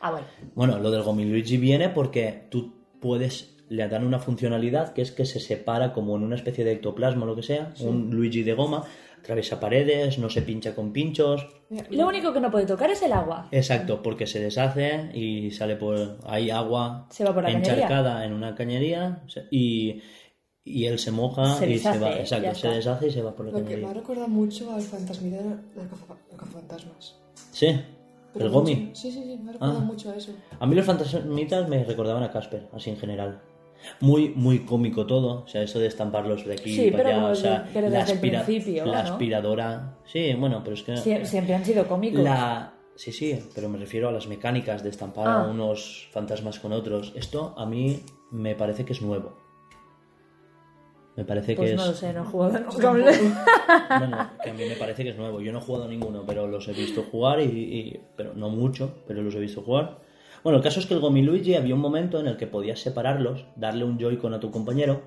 Ah, bueno. Bueno, lo del Gomi Luigi viene porque tú puedes, le dan una funcionalidad que es que se separa como en una especie de ectoplasma o lo que sea, un Luigi de goma, atraviesa paredes, no se pincha con pinchos. Lo único que no puede tocar es el agua. Exacto, porque se deshace y sale por ahí agua Se va por la encharcada en una cañería se- y, y él se moja Se y se deshace, va. ya Exacto, se deshace y se va por la Lo que me cañería. ha recordado mucho al fantasmita de de cazafantasmas. Sí, Pero el mucho. Gomi. Sí, sí, sí, me ha recordado Ah. mucho a eso. A mí los fantasmitas me recordaban a Casper, así en general. Muy, muy cómico todo, o sea, eso de estamparlos de aquí Sí, para pero allá, o sea, pero la, desde el aspira- principio, la ¿no? aspiradora. Sí, bueno, pero es que Sie- Siempre han sido cómicos. la sí, sí, pero me refiero a las mecánicas de estampar Ah. a unos fantasmas con otros. Esto a mí me parece que es nuevo. Me parece Pues que no es lo sé, no he jugado nunca. bueno, que a mí me parece que es nuevo. Yo no he jugado ninguno, pero los he visto jugar y, y- pero no mucho, pero los he visto jugar. Bueno, el caso es que el Gomi Luigi había un momento en el que podías separarlos, darle un Joy-Con a tu compañero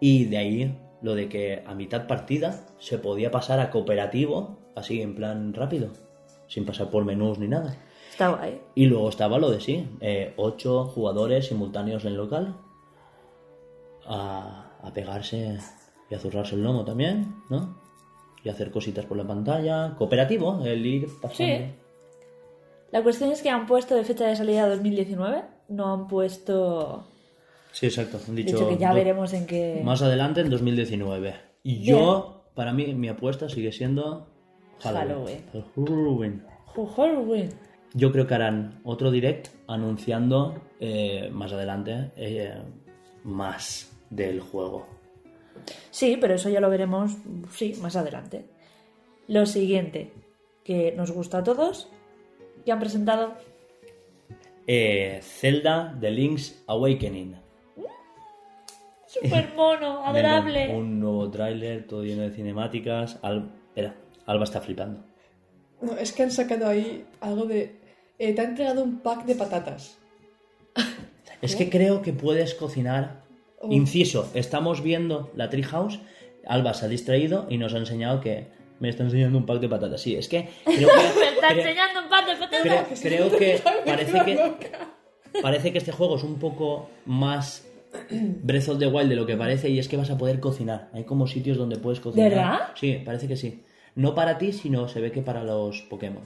y de ahí lo de que a mitad partida se podía pasar a cooperativo, así en plan rápido, sin pasar por menús ni nada. Está guay. Y luego estaba lo de sí, eh, ocho jugadores simultáneos en local a, a pegarse y a zurrarse el lomo también, ¿no? Y hacer cositas por la pantalla. Cooperativo, el ir pasando. Sí. La cuestión es que han puesto de fecha de salida 2019, no han puesto... Sí, exacto. Han dicho, que ya do- veremos en qué... Más adelante en 2019. Y yo, para mí, mi apuesta sigue siendo Halloween. Halloween. Halloween. Yo creo que harán otro direct anunciando eh, más adelante eh, más del juego. Sí, pero eso ya lo veremos, sí, más adelante. Lo siguiente, que nos gusta a todos, ya han presentado... Eh, Zelda The Link's Awakening. ¡Súper mono! ¡Adorable! Un nuevo tráiler, todo lleno de cinemáticas. Al- Era, Alba está flipando. No, es que han sacado ahí algo de... eh, te han entregado un pack de patatas. Es que creo que puedes cocinar. Oh. Inciso, estamos viendo la Treehouse. Alba se ha distraído y nos ha enseñado que me está enseñando un pack de patatas. Sí, es que creo que. ¡Me está creo- enseñando un pan de patatas! creo que parece que parece que este juego es un poco más Breath of the Wild de lo que parece y es que vas a poder cocinar. Hay como sitios donde puedes cocinar. verdad? Sí, parece que sí. No para ti, sino se ve que para los Pokémon.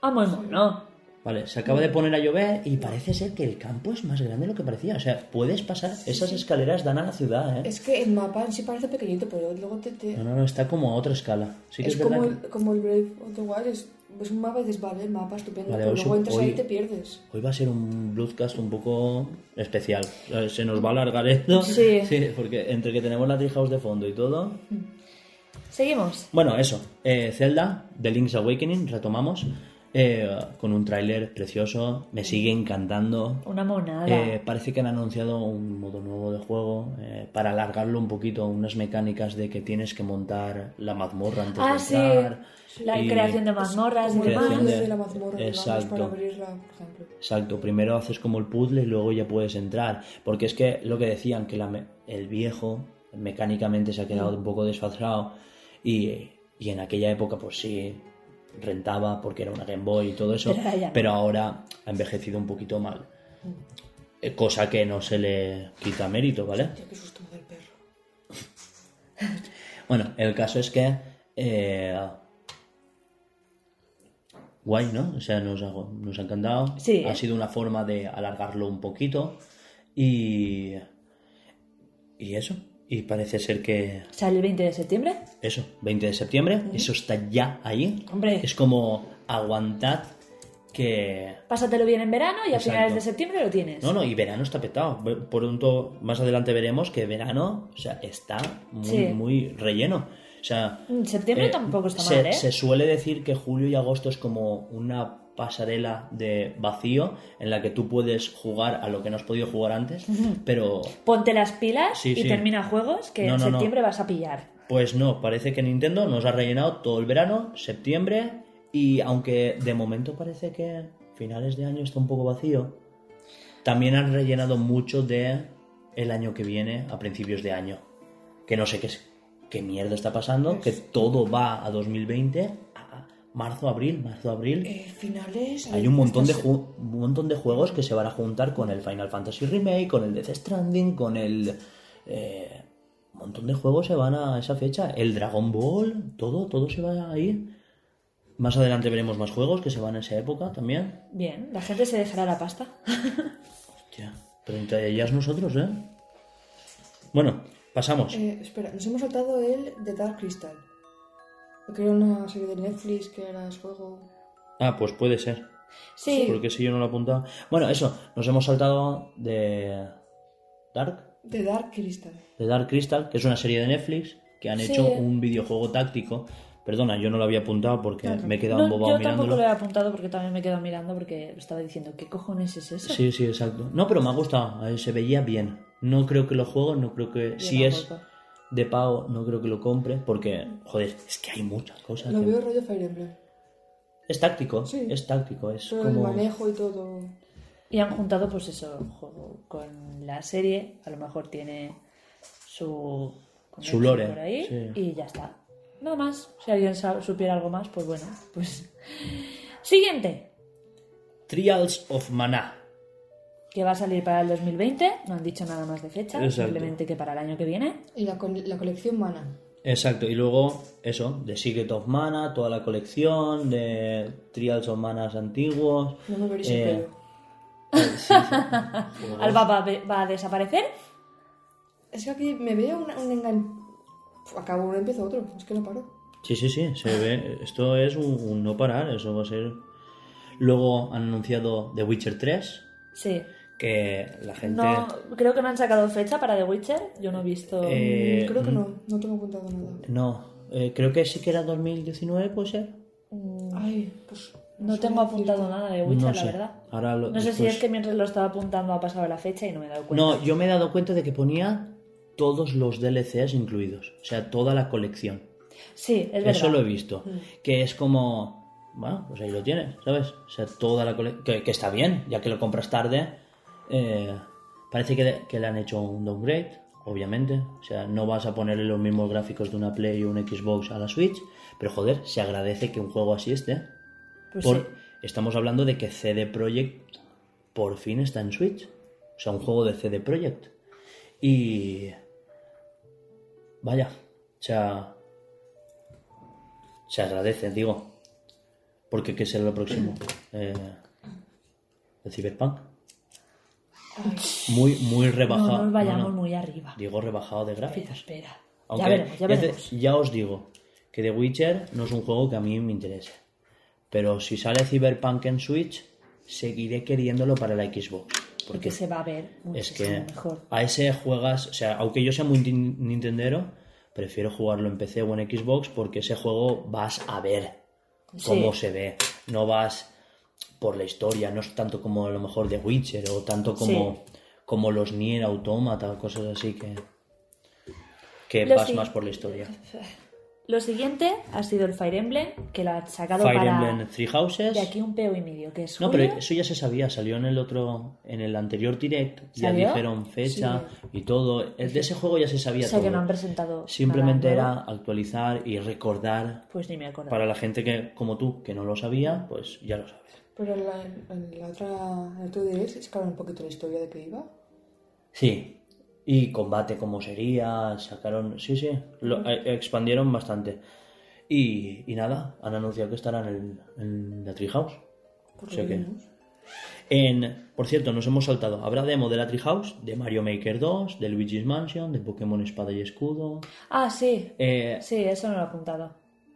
¡Ah, muy mono! Vale, se acaba de poner a llover y parece ser que el campo es más grande de lo que parecía. O sea, puedes pasar, esas escaleras dan a la ciudad, ¿eh? Es que el mapa en sí parece pequeñito, pero luego te... te- No, no, no, está como a otra escala. Sí que es, es como el, como el Brave of the Wild, es, es un mapa y dices, vale, el mapa estupendo, Vale, pero luego sí- entras hoy- ahí y te pierdes. Hoy va a ser un broadcast un poco especial. Se nos va a alargar esto. Sí. porque entre que tenemos la Treehouse de fondo y todo. Seguimos. Bueno, eso. Eh, Zelda, The Link's Awakening, retomamos. Eh, con un tráiler precioso. Me sigue encantando. Una monada. Eh, parece que han anunciado un modo nuevo de juego eh, para alargarlo un poquito, unas mecánicas de que tienes que montar la mazmorra antes ah, de sí. entrar. La y- creación de mazmorras y Como el Creación de- de la mazmorra, Exacto. para abrirla, por ejemplo. Exacto, primero haces como el puzzle y luego ya puedes entrar. Porque es que lo que decían, que la me- el viejo mecánicamente se ha quedado un poco desfasado y, y en aquella época pues sí rentaba porque era una Game Boy y todo eso, Pero ahora ya no. pero ahora ha envejecido un poquito mal. Eh, Cosa que no se le quita mérito, ¿vale? Tío, qué susto me da el perro. Bueno, el caso es que. eh, guay, ¿no? O sea, nos ha, nos ha encantado. Sí. Ha sido una forma de alargarlo un poquito. Y. Y eso. Y parece ser que. Sale el 20 de septiembre. Eso, 20 de septiembre. Eso está ya ahí. Hombre. Es como aguantad que... Pásatelo bien en verano y a Exacto. finales de septiembre lo tienes. No, no, y verano está petado. Por pronto, más adelante veremos que verano, o sea, está muy, Sí. muy relleno. O sea, septiembre eh, tampoco está se, mal, ¿eh? se suele decir que julio y agosto es como una pasarela de vacío en la que tú puedes jugar a lo que no has podido jugar antes, pero Ponte las pilas Sí, y sí. termina juegos que No, en no, no. septiembre vas a pillar. Pues no, parece que Nintendo nos ha rellenado todo el verano, septiembre, y aunque de momento parece que finales de año está un poco vacío, también han rellenado mucho de el año que viene a principios de año. Que no sé qué, qué mierda está pasando, que todo va a 2020, a marzo, abril, marzo, abril. Eh, finales. Hay un montón, de un montón de juegos que se van a juntar con el Final Fantasy Remake, con el Death Stranding, con el... eh, un montón de juegos se van a esa fecha. El Dragon Ball, todo, todo se va a ir. Más adelante veremos más juegos que se van a esa época también. Bien, la gente se dejará la pasta. Hostia, pero entre ellas nosotros, ¿eh? Bueno, pasamos. Eh, espera, nos hemos saltado el de Dark Crystal. Que era una serie de Netflix que era juego. Ah, pues puede ser. Sí, Porque si yo no lo he apuntado. Bueno, eso, nos hemos saltado de Dark, De Dark Crystal. de Dark Crystal, que es una serie de Netflix, que han Sí. hecho un videojuego táctico. Perdona, yo no lo había apuntado porque Claro. me he quedado No, embobado yo tampoco mirándolo. lo he apuntado porque también me he quedado mirando porque estaba diciendo, ¿qué cojones es eso? Sí, sí, exacto. No, pero me ha gustado, eh, se veía bien. No creo que lo juego, no creo que... Yo si es tampoco. De pago, no creo que lo compre, porque, joder, es que hay muchas cosas. Lo que- veo rollo Fire Emblem. Es táctico, Sí. es táctico, es Todo el como... manejo y todo. Y han juntado, pues eso, juego con la serie. A lo mejor tiene su. Su lore, Por ahí, sí. Y ya está. Nada más. Si alguien supiera algo más, pues bueno. Pues. Siguiente. Trials of Mana. Que va a salir para el 2020. No han dicho nada más de fecha. Exacto. Simplemente que para el año que viene. Y la, la colección Mana. Exacto, y luego eso, de Secret of Mana, toda la colección, de Trials of Manas antiguos. No me veréis eh, el pelo. eh, sí, sí. Alba va, a- va a desaparecer. Es que aquí me veo un, un engan... Acabo uno, empiezo otro. Es que no paro. Sí, sí, sí, se ve. Esto es un, un no parar, eso va a ser. Luego han anunciado The Witcher 3, Sí. Que la gente. No, creo que no han sacado fecha para The Witcher. Yo no he visto. Eh, Creo que no. No tengo apuntado nada. No, eh, creo que sí que era 2019, puede ser. Ay, pues... No tengo apuntado nada de Witcher, no la verdad. Ahora lo- No sé si es que mientras lo estaba apuntando ha pasado la fecha y no me he dado cuenta. No, yo me he dado cuenta de que ponía todos los DLCs incluidos, o sea, toda la colección. Sí, es verdad. Eso lo he visto. Que es como, bueno, pues ahí lo tienes, ¿sabes? O sea, toda la colección. Que, que está bien, ya que lo compras tarde. Eh, parece que, que le han hecho un downgrade, obviamente. O sea, no vas a ponerle los mismos gráficos de una Play o una Xbox a la Switch. Pero joder, se agradece que un juego así esté. Pues Por- sí. Estamos hablando de que CD Projekt por fin está en Switch. O sea, un juego de CD Projekt. Y. Vaya. O sea. Se agradece, digo. Porque ¿qué será lo próximo? Eh, ¿El Cyberpunk? Muy, muy rebajado. No nos vayamos No, no. muy arriba. Digo rebajado de gráficos. espera. Aunque ya veremos, ya veremos. ya os digo que The Witcher no es un juego que a mí me interese. Pero si sale Cyberpunk en Switch, seguiré queriéndolo para la Xbox. Porque Porque se va a ver es que mejor. a ese juegas, o sea, aunque yo sea muy nintendero, prefiero jugarlo en PC o en Xbox porque ese juego vas a ver cómo Sí. se ve. No vas por la historia, no es tanto como a lo mejor The Witcher o tanto como, como los Nier Automata o cosas así que, que Lo vas sí- más por la historia. Lo siguiente ha sido el Fire Emblem, que lo ha sacado Fire para Emblem Three Houses. de aquí un peo y medio, que es No, pero eso ya se sabía, salió en el otro, en el anterior direct, ya dijeron fecha y todo. De ese juego ya se sabía O sea todo. que no han presentado Simplemente era actualizar y recordar Pues ni me acuerdo. para la gente que, como tú, que no lo sabía, pues ya lo sabes. Pero en la, en la otra... En el otro direct sacaron un poquito la historia de qué iba. Sí, y combate como sería, sacaron, sí, sí, lo, eh, expandieron bastante. Y, y nada, han anunciado que estarán en, en la Treehouse. Por O sea que-. En, por cierto, nos hemos saltado. Habrá demo de la Treehouse, de Mario Maker 2, de Luigi's Mansion, de Pokémon Espada y Escudo. Ah, sí. Eh, Sí, eso no lo he apuntado.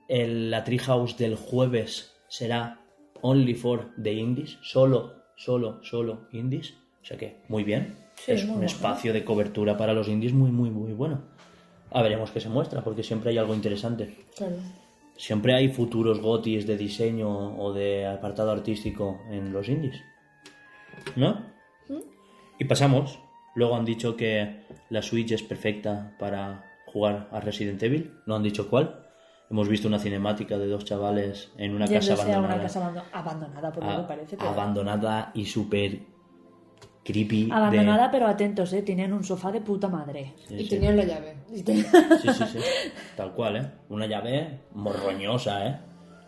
el- la Treehouse del jueves será only for the indies, solo, solo, solo indies. O sea que, muy bien. Sí, es muy un bueno. espacio de cobertura para los indies muy, muy, muy bueno. A veremos qué se muestra, porque siempre hay algo interesante. Claro. Siempre hay futuros gotis de diseño o de apartado artístico en los indies. ¿No? Y pasamos. Luego han dicho que la Switch es perfecta para jugar a Resident Evil. No han dicho cuál. Hemos visto una cinemática de dos chavales en una casa a abandonada. una casa abando- abandonada, por lo A- que parece. pero- abandonada y súper creepy. de- Abandonada, pero atentos, ¿eh? Tienen un sofá de puta madre. Sí, y sí. tenían la llave. Sí, sí, sí. Tal cual, ¿eh? Una llave morroñosa, ¿eh?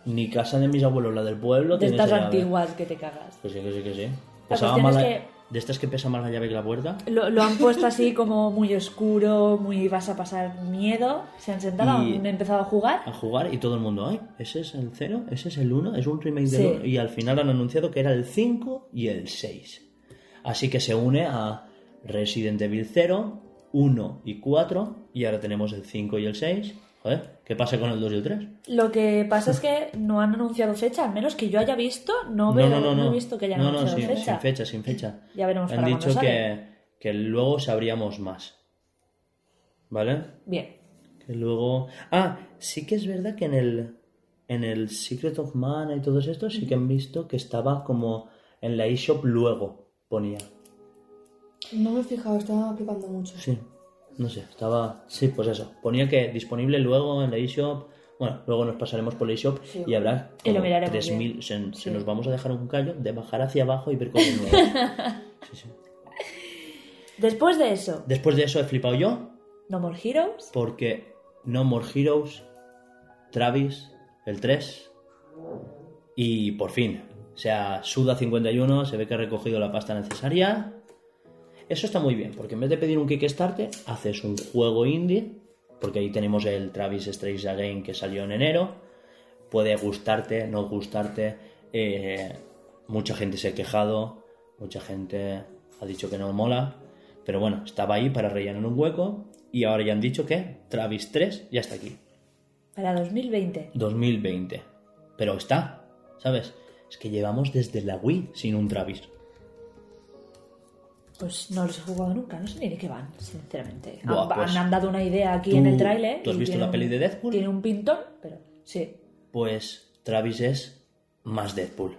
Ni casa de mis abuelos, la del pueblo, de tiene estas esa llave. antiguas que te cagas. Que sí, que sí, que sí. La cuestión es la- que- De estas que pesa más la llave que la puerta. Lo, lo han puesto así como muy oscuro, muy vas a pasar miedo. Se han sentado, Y- han empezado a jugar. A jugar y todo el mundo, ay, ese es el 0, ese es el 1, es un remake del Sí. 1. Y al final han anunciado que era el 5 y el 6. Así que se une a Resident Evil 0, 1 y 4. Y ahora tenemos el 5 y el 6. Joder, ¿qué pasa con el 2 y el 3? Lo que pasa es que no han anunciado fecha, al menos que yo haya visto, no, veo, no, he visto que hayan no, no, anunciado sin, fecha. sin fecha, sin fecha. Ya veremos Han para dicho sale. que, que luego sabríamos más. ¿Vale? Bien. Que luego. Ah, sí que es verdad que en el. En el Secret of Mana y todos estos sí que han visto que estaba como en la eShop luego, ponía. No me he fijado, estaba flipando mucho. Sí, no sé, estaba. Sí, pues eso. Ponía que disponible luego en la eShop. Bueno, luego nos pasaremos por la eShop Sí. y habrá Y lo como miraremos 3000. Se, nos vamos a dejar un callo de bajar hacia abajo y ver nuevas. Sí, sí. Después de eso, Después de eso he flipado yo No More Heroes. porque No More Heroes, Travis, el 3 y por fin, o sea, Suda 51 se ve que ha recogido la pasta necesaria. Eso está muy bien, porque en vez de pedir un Kickstarter, haces un juego indie, porque ahí tenemos el Travis Strikes Again que salió en enero. Puede gustarte, no gustarte. eh, mucha gente se ha quejado, mucha gente ha dicho que no mola, pero bueno, estaba ahí para rellenar un hueco y ahora ya han dicho que Travis 3 ya está aquí. Para 2020. 2020. Pero está, ¿sabes? Es que llevamos desde la Wii sin un Travis. Pues no los he jugado nunca, no sé ni de qué van, sinceramente. Buah, han, pues, han dado una idea aquí ¿tú- en el tráiler. tú has y visto la peli de Deadpool? Tiene un pintón, pero sí. Pues Travis es más Deadpool.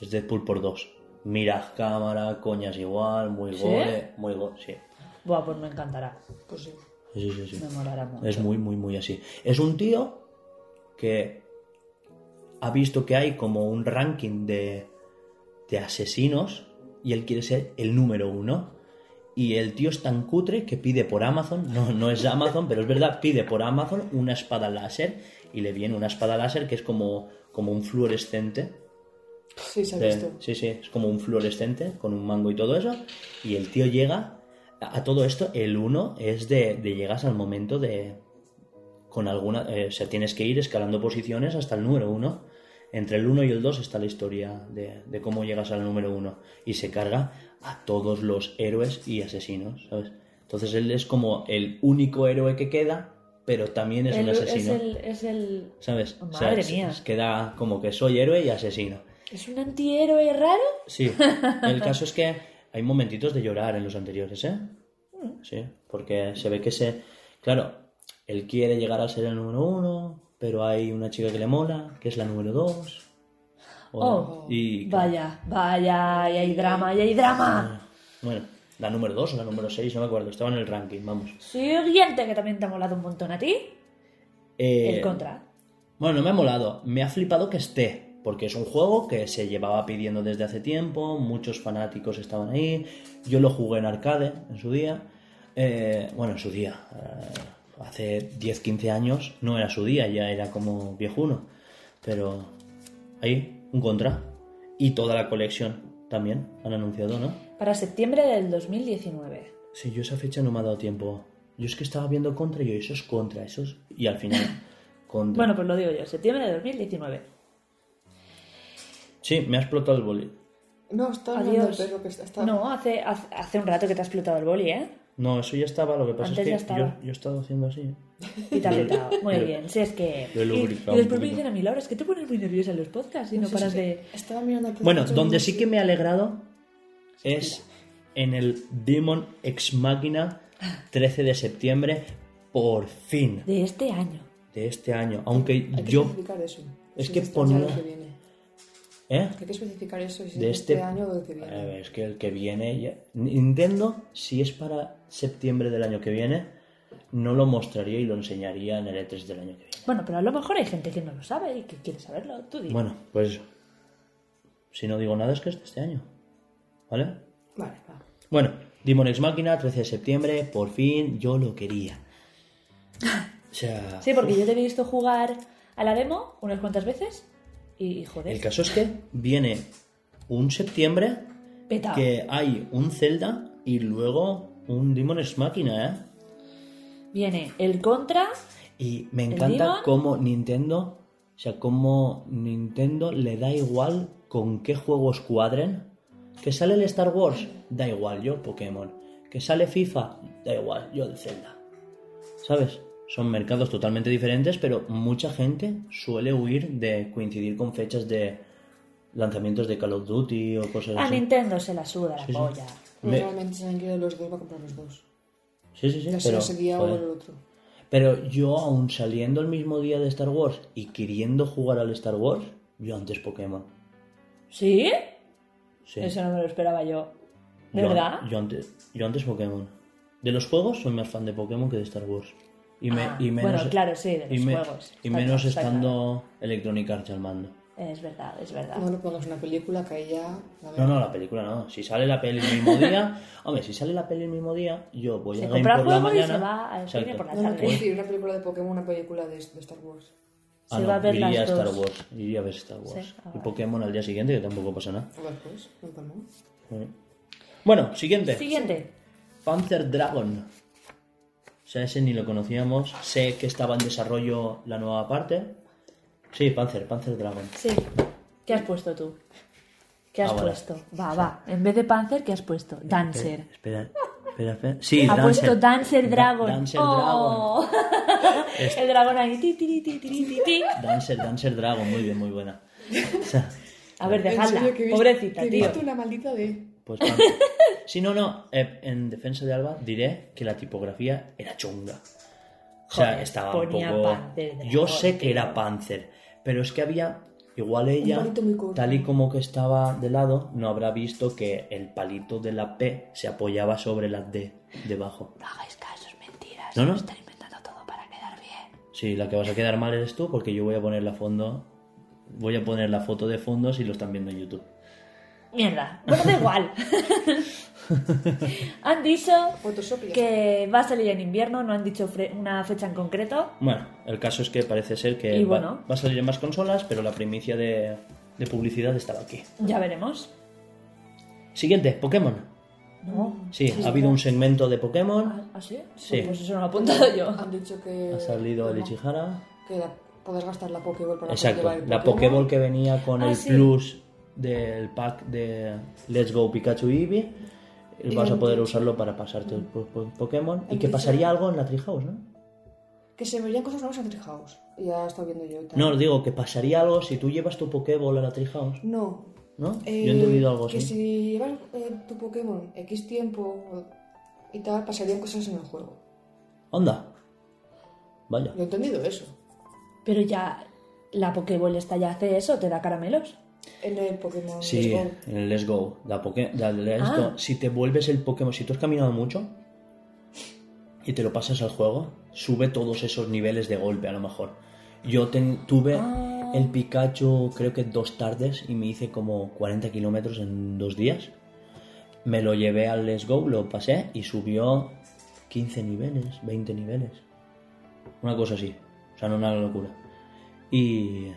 Es Deadpool por dos. Miras cámara, coñas igual, muy ¿Sí? gole, muy gole, sí. Buah, pues me encantará. Pues sí. Sí, sí, sí. Me molará mucho. Es muy, muy, muy así. Es un tío que ha visto que hay como un ranking de, de asesinos y él quiere ser el número uno. Y el tío es tan cutre que pide por Amazon, no, no es Amazon, pero es verdad, pide por Amazon una espada láser y le viene una espada láser que es como, como un fluorescente. Sí, se ha visto. sí, sí, es como un fluorescente con un mango y todo eso. Y el tío llega a, a todo esto, el uno es de, de llegas al momento de, con alguna, eh, o sea, tienes que ir escalando posiciones hasta el número uno. Entre el 1 y el 2 está la historia de, de cómo llegas al número 1 y se carga a todos los héroes y asesinos, ¿sabes? Entonces él es como el único héroe que queda, pero también es El- un asesino, Es el, es el- ¿sabes? Madre se- mía. se queda como que soy héroe y asesino. ¿Es un antihéroe raro? Sí, el caso es que hay momentitos de llorar en los anteriores, ¿eh? Sí, porque se ve que se... Claro, él quiere llegar a ser el número uno, pero hay una chica que le mola, que es la número dos. Oh, y Vaya, vaya, y hay drama, y hay drama. Bueno, la número dos o la número seis, no me acuerdo, estaba en el ranking, vamos. Siguiente, que también te ha molado un montón a ti. Eh, El contra. Bueno, no me ha molado, me ha flipado que esté, porque es un juego que se llevaba pidiendo desde hace tiempo, muchos fanáticos estaban ahí, yo lo jugué en arcade en su día, Eh, bueno, en su día, eh, hace 10-15 años no era su día, ya era como viejuno, pero ahí, un contra, y toda la colección también han anunciado, ¿no? Para septiembre del 2019. Sí, yo esa fecha no me ha dado tiempo. Yo es que estaba viendo contra y yo, eso es contra, eso es... Y al final, contra. Bueno, pues lo digo yo, septiembre de 2019. Sí, me ha explotado el boli. No, está hablando el perro que está. está- No, hace, hace, hace un rato que te ha explotado el boli, ¿eh? No, eso ya estaba, lo que pasa Antes es que yo, yo he estado haciendo así. Y te ha petado. Muy bien. Si es que. Lo he Y, y después me dicen a mí, Laura, es que te pones muy nerviosa en los podcasts y no Sí, paras de. Estaba mirando al Bueno, donde sí no que me ha alegrado es en el Demon Ex Machina 13 de septiembre, por fin, De este año. de este año. Aunque Hay yo... eso. es Si que este ponía- que. ¿Eh? Hay que especificar eso. Si es De este, este... año o que viene. A ver, es que el que viene... ya- Nintendo, si es para septiembre del año que viene, no lo mostraría y lo enseñaría en el E3 del año que viene. Bueno, pero a lo mejor hay gente que no lo sabe y que quiere saberlo. Tú di. Bueno, pues... Si no digo nada es que es de este año. ¿Vale? Vale, va. Bueno, Demon Ex Machina, 13 de septiembre, por fin yo lo quería. O sea, Sí, porque yo te he visto jugar a la demo unas cuantas veces y, joder, el caso es que viene un septiembre que hay un Zelda y luego un Demon Ex Machina, ¿eh? Viene el contra. Y me ¿El encanta cómo Nintendo, o sea, cómo Nintendo le da igual con qué juegos cuadren. Que sale el Star Wars, da igual, yo Pokémon. Que sale FIFA, da igual, yo el Zelda. ¿Sabes? Son mercados totalmente diferentes, pero mucha gente suele huir de coincidir con fechas de lanzamientos de Call of Duty o cosas A así. Nintendo se la suda la Sí, sí. polla. Me- Normalmente saben que los dos va a comprar los dos. Sí, sí, sí. Ya pero, sea ese día o joder. el otro. Pero yo, aún saliendo el mismo día de Star Wars y queriendo jugar al Star Wars, yo antes Pokémon. ¿Sí? Sí. Eso no me lo esperaba yo. ¿De Yo- verdad? Yo antes, yo antes Pokémon. De los juegos soy más fan de Pokémon que de Star Wars. Y, me- Ah, y menos, bueno, claro, sí, de los y me- juegos. Y menos claro, estando Electronic Arts al mando. Es verdad, es verdad. No lo pongas una película que ahí ya. No, no, la película no. Si sale la peli el mismo día... hombre, si sale la peli el mismo día, yo voy Se a Game compra el por la mañana... se va cine Exacto. por la No, no, tarde. quiero decir una película de Pokémon, una película de, de Star Wars. Ah, Se no, va a ver iría las a Star dos. Wars. Iría a ver Star Wars. Sí, ah, y. Pokémon al día siguiente, que tampoco pasa nada. O después, en Palma. Bueno, siguiente. Siguiente. Panzer Dragon. O sea, ese ni lo conocíamos. Sé que estaba en desarrollo la nueva parte. Sí, Panzer, Panzer Dragon. Sí. ¿Qué has puesto tú? ¿Qué has Ah, vale. puesto? Va, va. En vez de Panzer, ¿qué has puesto? Dancer. Espera, espera, espera. Sí, Ha Dancer. puesto Dancer Da- Dragon. Dancer Oh. El dragón ahí. Ti, ti, ti, ti, ti, ti. Dragon. Dancer, Dancer Dragon. Muy bien, muy buena. O sea, A ver, dejadla. Pobrecita, que he tío. visto una maldita de. Pues Sí, no, no. eh, en defensa de Alba diré que la tipografía era chunga. O sea, Joder, estaba un ponía poco... Panzer Yo sé que era Panzer, pero es que había... Igual ella, palito muy corto. tal y como que estaba de lado, no habrá visto que el palito de la P se apoyaba sobre la D debajo. No hagáis caso, es mentiras. No, no. Están inventando todo para quedar bien. Sí, la que vas a quedar mal eres tú porque yo voy a poner la fondo... Voy a poner la foto de fondo si lo están viendo en YouTube. Mierda. Bueno, da igual. han dicho Photoshop que va a salir en invierno, no han dicho fre- una fecha en concreto. Bueno, el caso es que parece ser que Y va, bueno. va a salir en más consolas, pero la primicia de, de publicidad estaba aquí. Ya veremos. Siguiente, Pokémon. ¿No? Sí, ha habido un segmento de Pokémon. ¿Ah, ¿ah, sí? Sí. Pues eso no lo he apuntado yo. Han dicho que. Ha salido el Ichihara. Que la, podés gastar la Pokéball para Exacto, la. Pokéball que venía con Ah, el sí. plus del pack de Let's Go Pikachu y Eevee. Y Vas a poder usarlo para pasarte el po- po- Pokémon. Y que pasaría algo en la Treehouse, ¿no? Que se verían cosas nuevas en Treehouse. Ya he estado viendo yo. y tal. No, digo que pasaría algo si tú llevas tu Pokéball a la Treehouse, No. ¿no? Yo Eh, he entendido algo Que así. si llevas eh, tu Pokémon X tiempo y tal, pasarían cosas en el juego. Onda. Vaya. Yo he entendido eso. Pero ya la Pokéball esta ya hace eso, te da caramelos. En el Pokémon Sí, Let's Go. en el Let's Go. Ah. esto, Si te vuelves el Pokémon, si tú has caminado mucho y te lo pasas al juego, sube todos esos niveles de golpe a lo mejor. Yo ten- tuve Ah. el Pikachu creo que dos tardes y me hice como 40 kilómetros en dos días. Me lo llevé al Let's Go, lo pasé y subió 15 niveles, 20 niveles. Una cosa así. O sea, no una locura. Y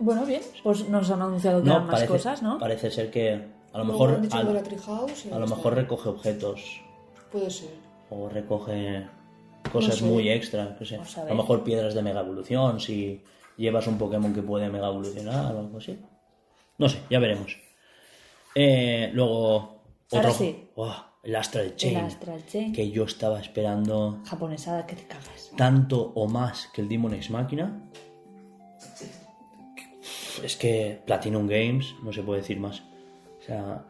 Bueno, bien. Pues nos han anunciado que no, eran más parece, cosas, ¿no? parece ser que a lo mejor han dicho a, lo la a está. mejor recoge objetos Puede ser. o recoge cosas No sé. muy extras, no sé. A lo mejor piedras de mega evolución si llevas un Pokémon que puede mega evolucionar o algo así. No sé, ya veremos. Eh, luego Ahora otro, sí. El Astral Chain. El Astral Chain. Que yo estaba esperando Japonesada que te cagas. tanto o más que el Demon X Máquina. Es que Platinum Games, no se puede decir más. O sea,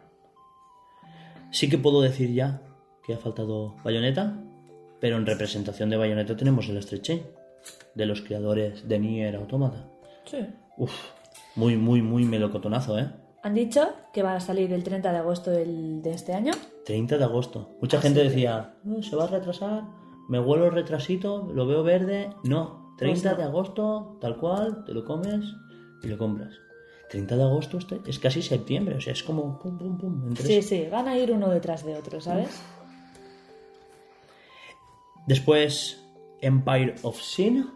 sí que puedo decir ya que ha faltado Bayonetta, pero en representación de Bayonetta tenemos el Astral Chain, de los creadores de Nier Automata. Sí. Uf, muy, muy, muy melocotonazo, ¿eh? Han dicho que van a salir el 30 de agosto del- de este año. 30 de agosto. Mucha Ah, gente decía, "No, se va a retrasar, me huelo el retrasito, lo veo verde. No, 30 Pues no. de agosto, tal cual, te lo comes y lo compras. 30 de agosto este- es casi septiembre, o sea, es como pum, pum, pum. Sí, sí, van a ir uno detrás de otro, ¿sabes? Después, Empire of Sin.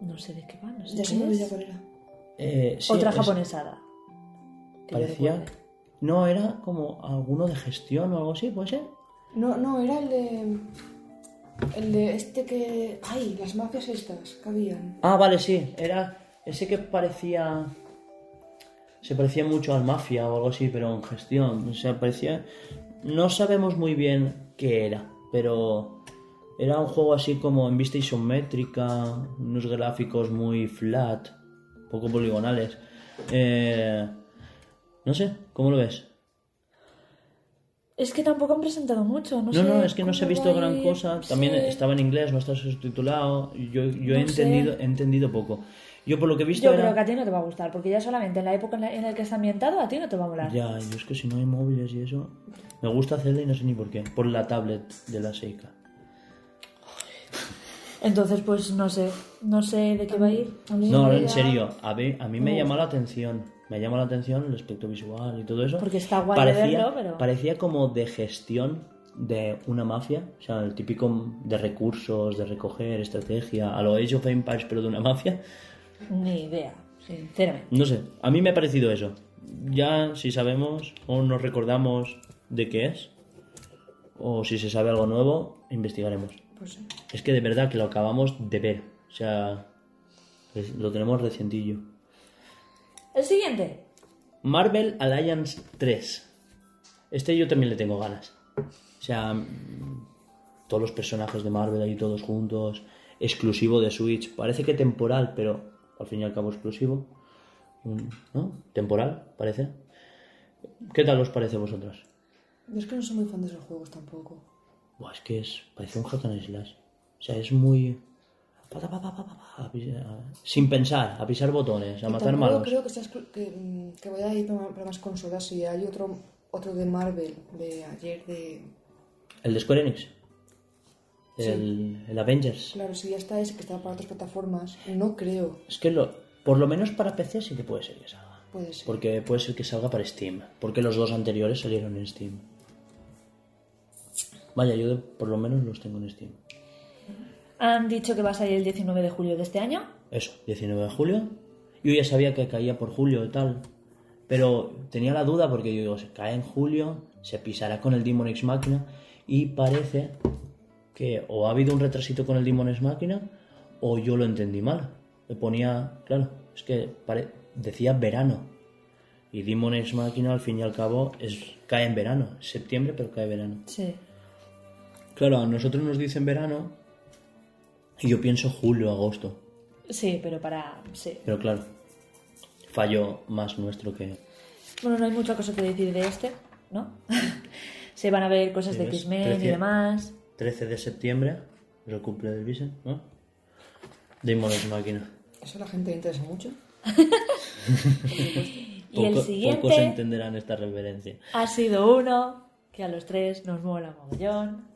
No sé de qué va, no sé Ya qué se me olvidó cuál era. Eh, sí, Otra es- japonesada. Parecía... No, era como alguno de gestión o algo así, ¿puede ser? No, no, era el de. El de este que. ¡Ay! Las mafias estas que habían. Ah, vale, sí. Era ese que parecía. Se parecía mucho al Mafia o algo así, pero en gestión. O sea, parecía. No sabemos muy bien qué era, pero. Era un juego así como en vista isométrica, unos gráficos muy flat, poco poligonales. Eh, no sé, ¿cómo lo ves? Es que tampoco han presentado mucho, no, No, sé. no, es que no se ha visto gran ir, cosa. También sí. estaba en inglés, no está subtitulado. Yo, yo he, No entendido, he entendido poco. Yo por lo que he visto Yo era... creo que a ti no te va a gustar, porque ya solamente en la época en la, en la que está ambientado a ti no te va a molar. Ya, yo es que si no hay móviles y eso... Me gusta Zelda y no sé ni por qué. Por la tablet de la Seika. Entonces, pues no sé, no sé de qué va a ir. A mí No, me en serio. A mí, a mí me llamó la atención. Me llama la atención el aspecto visual y todo eso. Porque está guay de verlo, pero- Parecía como de gestión de una mafia. O sea, el típico de recursos, de recoger, estrategia. A lo Age of Empires, pero de una mafia. Ni idea, sinceramente. No sé, a mí me ha parecido eso. Ya si sabemos o nos recordamos de qué es, o si se sabe algo nuevo, investigaremos. Pues sí. Es que de verdad que lo acabamos de ver. O sea, lo tenemos recientillo. El siguiente. Marvel Alliance 3. Este yo también le tengo ganas. O sea, todos los personajes de Marvel ahí todos juntos. Exclusivo de Switch. Parece que temporal, pero al fin y al cabo exclusivo. ¿No? Temporal, parece. ¿Qué tal os parece a vosotros? Yo es que no soy muy fan de esos juegos tampoco. Buah, es que es, parece un hack and slash. O sea, es muy... pa, pa, pa, Sin pensar, a pisar botones, a Y matar malos. creo que, sea que, que vaya a ir para, más consolas. Si hay otro, otro de Marvel de ayer de. El de Square Enix. El, el Avengers. Claro, si ya está ese que está para otras plataformas, no creo. Es que lo, por lo menos para PC sí que puede ser que salga. Puede ser. Porque puede ser que salga para Steam. Porque los dos anteriores salieron en Steam. Vaya, yo por lo menos los tengo en Steam. Han dicho que va a salir el 19 de julio de este año. Eso, 19 de julio. Yo ya sabía que caía por julio y tal. Pero tenía la duda porque yo digo, se cae en julio, se pisará con el Demon X Máquina. Y parece que o ha habido un retrasito con el Demon X Máquina o yo lo entendí mal. Le ponía, claro, es que pare- decía verano. Y Demon X Máquina al fin y al cabo es, cae en verano. Es septiembre, pero cae verano. Sí. Claro, a nosotros nos dicen verano y yo pienso julio, agosto. Sí, pero para. Sí. Pero claro, fallo más nuestro que... Bueno, no hay mucha cosa que decir de este, ¿no? Se van a ver cosas de Sí, X-Men y demás. 13 de septiembre, es el cumple del Visen, ¿no? Demon X Máquina. ¿Eso a la gente le interesa mucho? Y el Poco- siguiente- Pocos entenderán esta referencia. Ha sido uno que a los tres nos mola mogollón.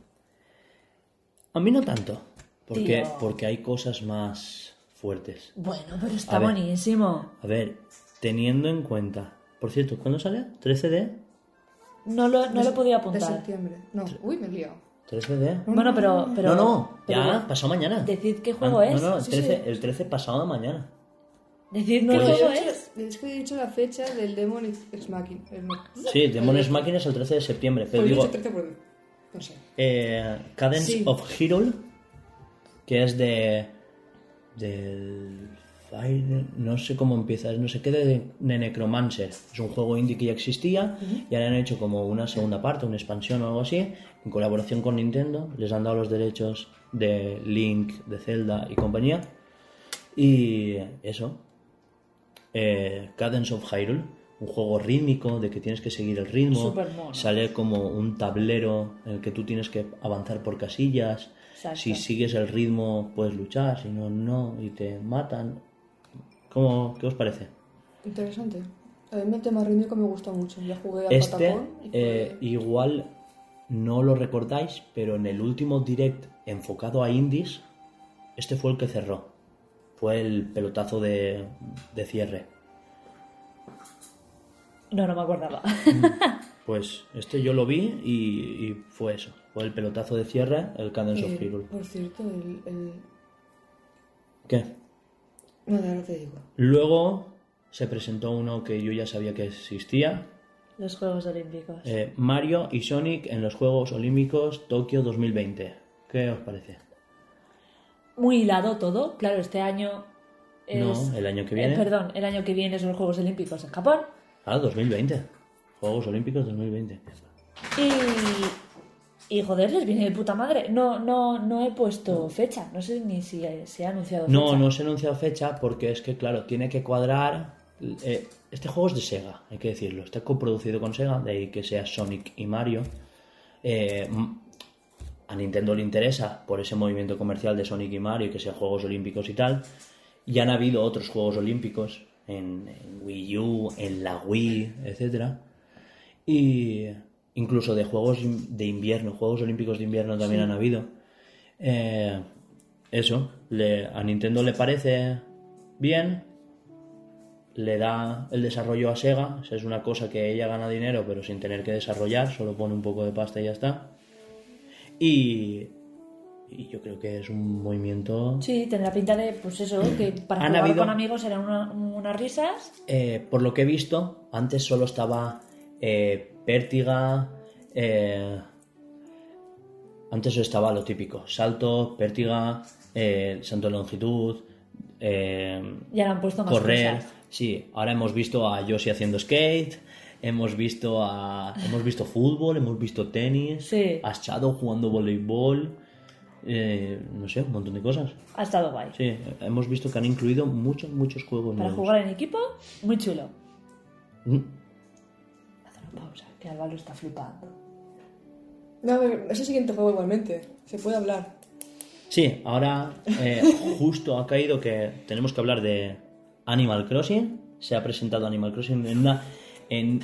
A mí no tanto, porque, Tío. porque hay cosas más fuertes. Bueno, pero está A ver. buenísimo. A ver, teniendo en cuenta... Por cierto, ¿cuándo sale? ¿13 de? No lo, no lo podía De apuntar. septiembre. No, uy, me he liado. ¿13 de? Bueno, pero. pero no, no, pero ya, pasado mañana. Decid qué juego Ah, es. No, no, el Sí, 13, sí. el 13 pasado mañana. Decidme qué Pues juego es. Es que he dicho la fecha del Demon X Machina. Sí, Demon X Máquina es el 13 de septiembre, pero Pues he digo... dicho 13 por... No sé. Eh, Cadence Sí. of Hyrule, que es de del Fire, no sé cómo empieza, no sé qué de, de Necromancer. Es un juego indie que ya existía y ahora han hecho como una segunda parte, una expansión o algo así, en colaboración con Nintendo. Les han dado los derechos de Link, de Zelda y compañía. Y eso. Eh, Cadence of Hyrule, un juego rítmico de que tienes que seguir el ritmo. Sale como un tablero en el que tú tienes que avanzar por casillas. Exacto. Si sigues el ritmo puedes luchar, si no, no, y te matan. ¿Cómo, ¿Qué os parece? Interesante. A mí el tema rítmico me gusta mucho. Ya jugué a Este, y fue- eh, igual no lo recordáis, pero en el último direct enfocado a indies, este fue el que cerró. Fue el pelotazo de, de cierre. No, no me acordaba. Pues este yo lo vi y, y fue eso. Fue el pelotazo de cierre, el Cadence of Eh, Hyrule. por cierto, el, el... ¿Qué? No, ahora te digo. Luego se presentó uno que yo ya sabía que existía. Los Juegos Olímpicos. eh, Mario y Sonic en los Juegos Olímpicos Tokio 2020. ¿Qué os parece? Muy hilado todo. Claro, este año es... No, el año que Eh, viene. perdón, el año que viene son los Juegos Olímpicos en Japón. Ah, 2020. Juegos Olímpicos 2020. Y, y joder, les viene de puta madre. No, no, no he puesto fecha. No sé ni si se ha anunciado No, fecha. no se ha anunciado fecha porque es que, claro, tiene que cuadrar. eh, este juego es de Sega, hay que decirlo. Está coproducido con Sega, de ahí que sea Sonic y Mario. Eh, a Nintendo le interesa por ese movimiento comercial de Sonic y Mario, que sean Juegos Olímpicos y tal. Y han habido otros Juegos Olímpicos en, en Wii U, en la Wii, etcétera. Y incluso de Juegos de invierno, Juegos Olímpicos de invierno también han habido. Eh, eso, le- a Nintendo le parece bien, le da el desarrollo a Sega, o sea, es una cosa que ella gana dinero pero sin tener que desarrollar, solo pone un poco de pasta y ya está. Y, y yo creo que es un movimiento... Sí, tendrá pinta de, pues eso, que para Han jugar habido- con amigos eran una- unas risas. Eh, por lo que he visto, antes solo estaba eh, Pértiga. eh, antes estaba lo típico: salto, pértiga, eh, salto de longitud, eh, Ya han puesto más correr. cosas. Sí, ahora hemos visto a Yoshi haciendo skate. Hemos visto a, hemos visto fútbol, hemos visto tenis, Sí. a Shadow jugando voleibol, eh, no sé, un montón de cosas. Ha estado guay. Sí, hemos visto que han incluido muchos, muchos juegos Para nuevos. jugar en equipo, muy chulo. Mm. Haz una pausa, que Alba lo está flipando. No, a ver, es el siguiente juego igualmente. Se puede hablar. Sí, ahora eh, justo ha caído que tenemos que hablar de Animal Crossing. Se ha presentado Animal Crossing en una... En,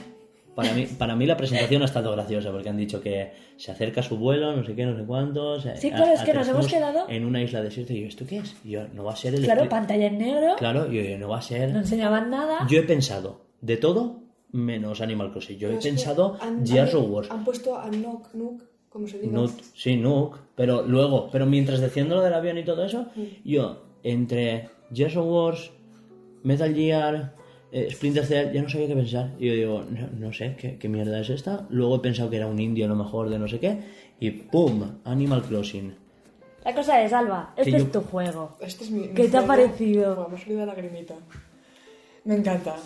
para, mí, para mí la presentación ha estado graciosa porque han dicho que se acerca su vuelo, no sé qué, no sé cuántos. Sí, claro, es que nos hemos quedado- En una isla desierta y yo, ¿esto qué es? Y yo, no va a ser el... Claro, pantalla en negro, Claro, y yo, no va a ser... no enseñaban nada. Yo he pensado de todo menos Animal Crossing. Yo he Pero pensado han- Gears han- of War. Han puesto a Nook, Nook, como se diga. Nook, sí, Nook, pero luego, pero mientras diciendo lo del avión y todo eso, yo, entre Gears of Wars, Metal Gear, eh, Splinter Cell, ya no sabía qué pensar. Y yo digo, no, no sé, ¿qué, qué mierda es esta? Luego he pensado que era un indio a lo mejor de no sé qué, y ¡pum! Animal Crossing. La cosa es, Alba, este yo- es tu juego. Este es mi. mi ¿Qué te ha parecido? Me ha salido la lagrimita. Me encanta.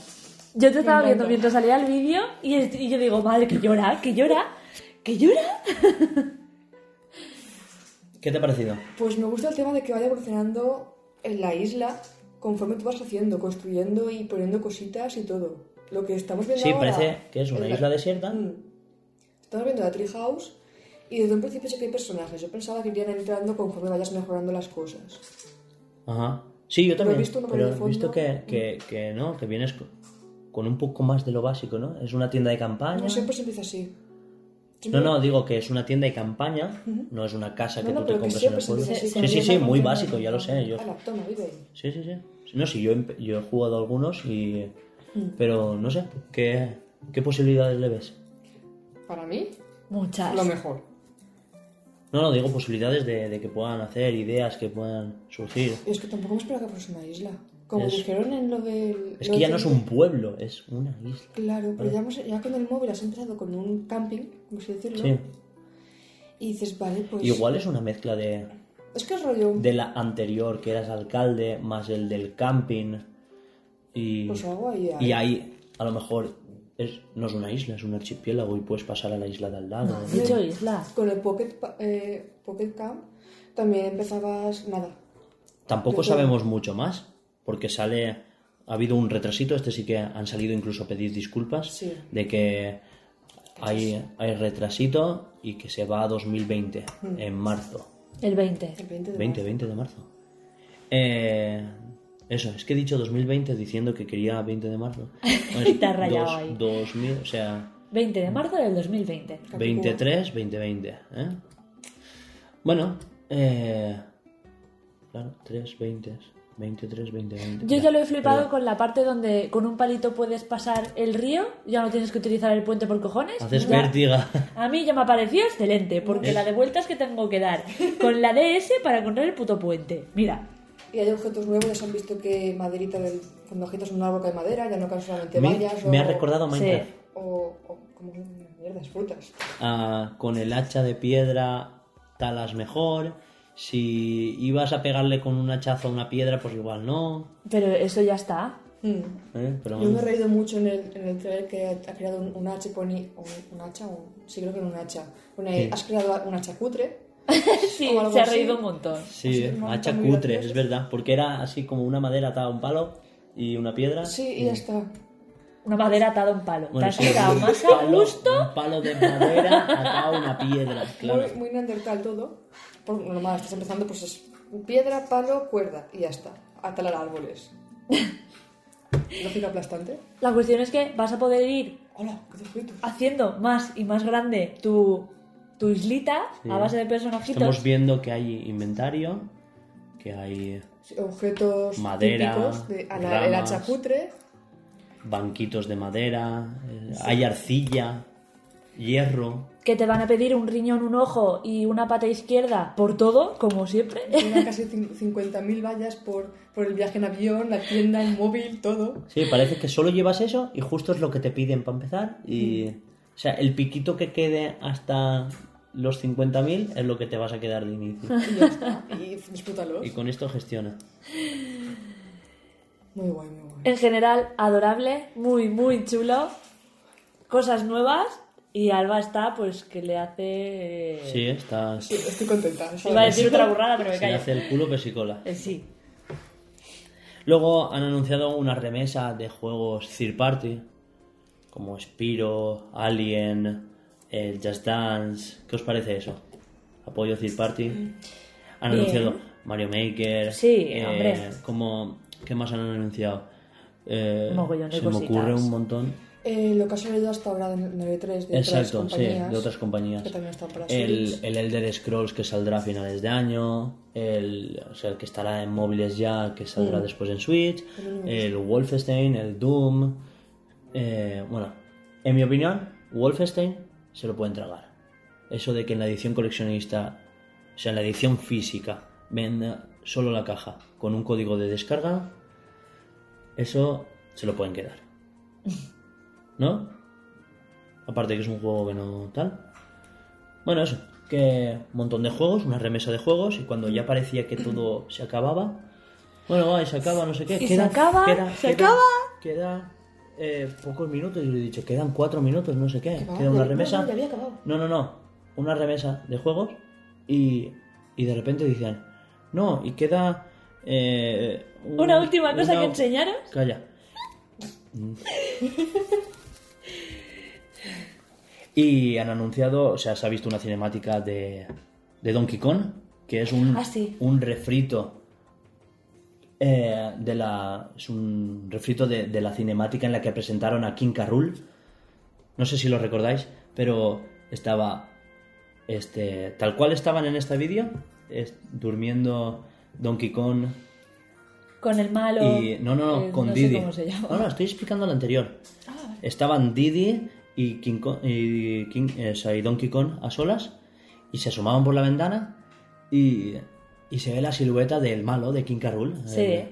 Yo te estaba viendo mientras salía el vídeo y, y yo digo, madre, que llora, que llora, que llora. ¿Qué te ha parecido? Pues me gusta el tema de que vaya evolucionando en la isla conforme tú vas haciendo, construyendo y poniendo cositas y todo. Lo que estamos viendo Sí, ahora... parece que es una en la- isla desierta. Mm. Estamos viendo la Treehouse y desde un principio sé que hay personajes. Yo pensaba que irían entrando conforme vayas mejorando las cosas. Ajá. Sí, yo Pero he también. visto pero he visto que, que, que no, que vienes con, un poco más de lo básico, ¿no? Es una tienda de campaña. No siempre se empieza así. No, Siempre- no, digo que es una tienda de campaña, no es una casa que No, no, tú te compras en el pueblo. Sí, sí, sí, muy básico, ya lo sé. Yo... Toma, vive. Sí, sí, sí. No, sí, yo, he jugado algunos y... Mm. Pero no sé, ¿qué, qué posibilidades le ves? Para mí, Muchas. lo mejor. No, no, digo posibilidades de, de que puedan hacer, ideas que puedan surgir. Y es que tampoco me esperaba que fuese una isla. Como Es- dijeron en lo del... Es lo que ya no es un pueblo, es una isla. Claro, pero ya, hemos- ya con el móvil has empezado con un camping, como si decirlo. Sí. Y dices, vale, pues... Igual es una mezcla de, Es que es rollo. de la anterior, que eras alcalde, más el del camping. Y, Pues algo ahí hay. y ahí, a lo mejor, es, no es una isla, es un archipiélago y puedes pasar a la isla de al lado. Dicho isla. Con el Pocket, pa- eh, Pocket Camp también empezabas nada. Tampoco sabemos mucho más, porque sale. Ha habido un retrasito, este sí que han salido incluso a pedir disculpas, Sí. de que hay, hay retrasito y que se va a 2020, Mm. en marzo. El 20. El 20 de 20, 20 de marzo. Eh, eso, es que he dicho 2020 diciendo que quería 20 de marzo. Y te has rayado ahí. 2000, o sea, 20 de marzo del 2020. 23, 2020. ¿eh? Bueno, eh, claro, 3, 20, 23, 20, 20. Yo ya lo he flipado Pero con la parte donde con un palito puedes pasar el río, ya no tienes que utilizar el puente por cojones. Haces Ya- vértiga. A mí ya me ha parecido excelente, porque la de vueltas que tengo que dar con la DS para encontrar el puto puente. Mira, Y hay objetos nuevos, ya se han visto que maderita del. Cuando agitas un árbol cae madera, ya no caen solamente Me, vallas o. me ha recordado Minecraft. Sí. O, o como mierdas, frutas. Ah, con el hacha de piedra talas mejor. Si ibas a pegarle con un hachazo a una piedra, pues igual no. pero eso ya está. Hmm. ¿eh? Pero Yo me he reído mucho en el, en el trailer que ha creado un, un hacha, pone, un, un hacha, un- sí creo que era un hacha. Pone, Sí. has creado un hacha cutre. Sí, se ha así. reído un montón. Sí, un hacha montón muy cutre, gracioso. es verdad. Porque era así como una madera atada a un palo y una piedra. Sí, y ya está. Una madera atada a un palo. Bueno, Te has sí, quedado más a palo- gusto. Un palo de madera atado a una piedra, claro. Muy, muy neandertal todo. Por normal, estás empezando, pues es piedra, palo, cuerda, y ya está. A talar árboles. Lógica aplastante. La cuestión es que vas a poder ir Hola, qué haciendo más y más grande tu, tu islita Sí. a base de personajitos. Estamos viendo que hay inventario, que hay Sí, Objetos Madera, típicos de a la- el ramas. hacha cutre. banquitos de madera, eh, hay arcilla, hierro. Que te van a pedir un riñón, un ojo y una pata izquierda por todo, como siempre. Eran casi cin- 50.000 vallas por, por el viaje en avión, la tienda, el móvil, todo. Sí, parece que solo llevas eso y justo es lo que te piden para empezar. Y, o sea, el piquito que quede hasta los 50.000 es lo que te vas a quedar de inicio. Y ya está. Y disfrútalo. Y con esto gestiona. Muy guay, muy guay. En general, adorable, muy, muy chulo. Cosas nuevas. Y Alba está, pues, que le hace... Sí, está. Sí, estoy contenta. Iba a decir otra burrada, pero me Se callo. hace el culo pesicola. Eh, sí. Luego han anunciado una remesa de juegos third party, como Spiro, Alien, el Just Dance. ¿Qué os parece eso? Apoyo third party. Han Bien. anunciado Mario Maker. Sí, eh, hombre. como- ¿Qué más han anunciado? Eh, se me cositas. ocurre un montón. Eh, lo que ha salido hasta ahora en el E3 de Exacto, otras sí, compañías. de otras compañías. Que también están para El, el Elder Scrolls que saldrá a finales de año, el, o sea, el que estará en móviles ya, que saldrá después en Switch, el Wolfenstein, el Doom. eh, bueno, en mi opinión, Wolfenstein se lo pueden tragar. Eso de que en la edición coleccionista, o sea, en la edición física, venda solo la caja con un código de descarga, eso se lo pueden quedar. ¿No? Aparte que es un juego que no tal. Bueno, eso. Que un montón de juegos, una remesa de juegos, y cuando ya parecía que todo se acababa. Bueno, va, y se acaba, no sé qué. Y se acaba, se acaba. Queda eh, pocos minutos, y le he dicho, quedan cuatro minutos, no sé qué. Queda una remesa. no, había acabado. No, no, no. Una remesa de juegos, y, y de repente dicen, no, y queda. eh, un- Una última cosa una- que enseñaros. Calla. Y han anunciado, o sea, se ha visto una cinemática de, de Donkey Kong, que es un, Ah, sí. un refrito eh, de la. Es un refrito de, de la cinemática en la que presentaron a King. Rool. No sé si lo recordáis, pero estaba. Este. Tal cual estaban en este vídeo. es- durmiendo Donkey Kong, Con el malo. y, no, no, no, eh, con no sé Didi. cómo se llama. No, no, estoy explicando el anterior. Estaban Didi y, King Kong- y, King- eh, o sea, y Donkey Kong a solas y se asomaban por la ventana y, y se ve la silueta del malo de King. Rool. Sí. Eh,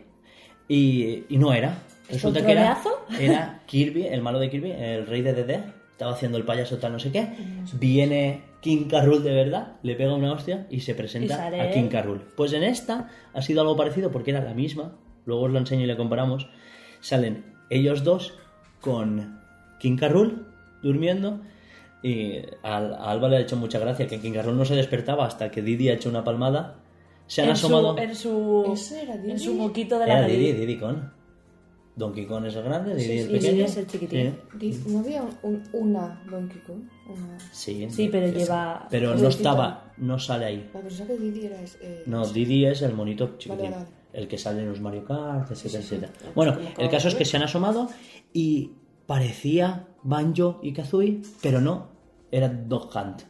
y, y no era. Resulta que era, era Kirby, el malo de Kirby, el rey de DD. estaba haciendo el payaso tal no sé qué, viene King Carrul de verdad, le pega una hostia y se presenta Y a King. Carrul. Pues en esta ha sido algo parecido porque era la misma, luego os lo enseño y le comparamos. Salen ellos dos con King Carrul durmiendo y a, a Alba le ha hecho mucha gracia que King Carrul no se despertaba hasta que Didi ha hecho una palmada. Se han en, asomado. su, en su ¿Ese era Didi? en su moquito de la Era. Didi, Didi Con. Donkey Kong es el grande, Didi es sí, pequeño. Didi es el chiquitín. ¿No había un- una Donkey Kong? Una... Sí, Sí, pero lleva- Pero no estaba, no sale ahí. La persona que Didi era... Eh, No, Didi es el monito chiquitín. Vale, vale. El que sale en los Mario Kart, etcétera, sí, sí. etcétera. Bueno, el caso es que se han asomado y parecía Banjo y Kazooie, pero no, era Dog Hunt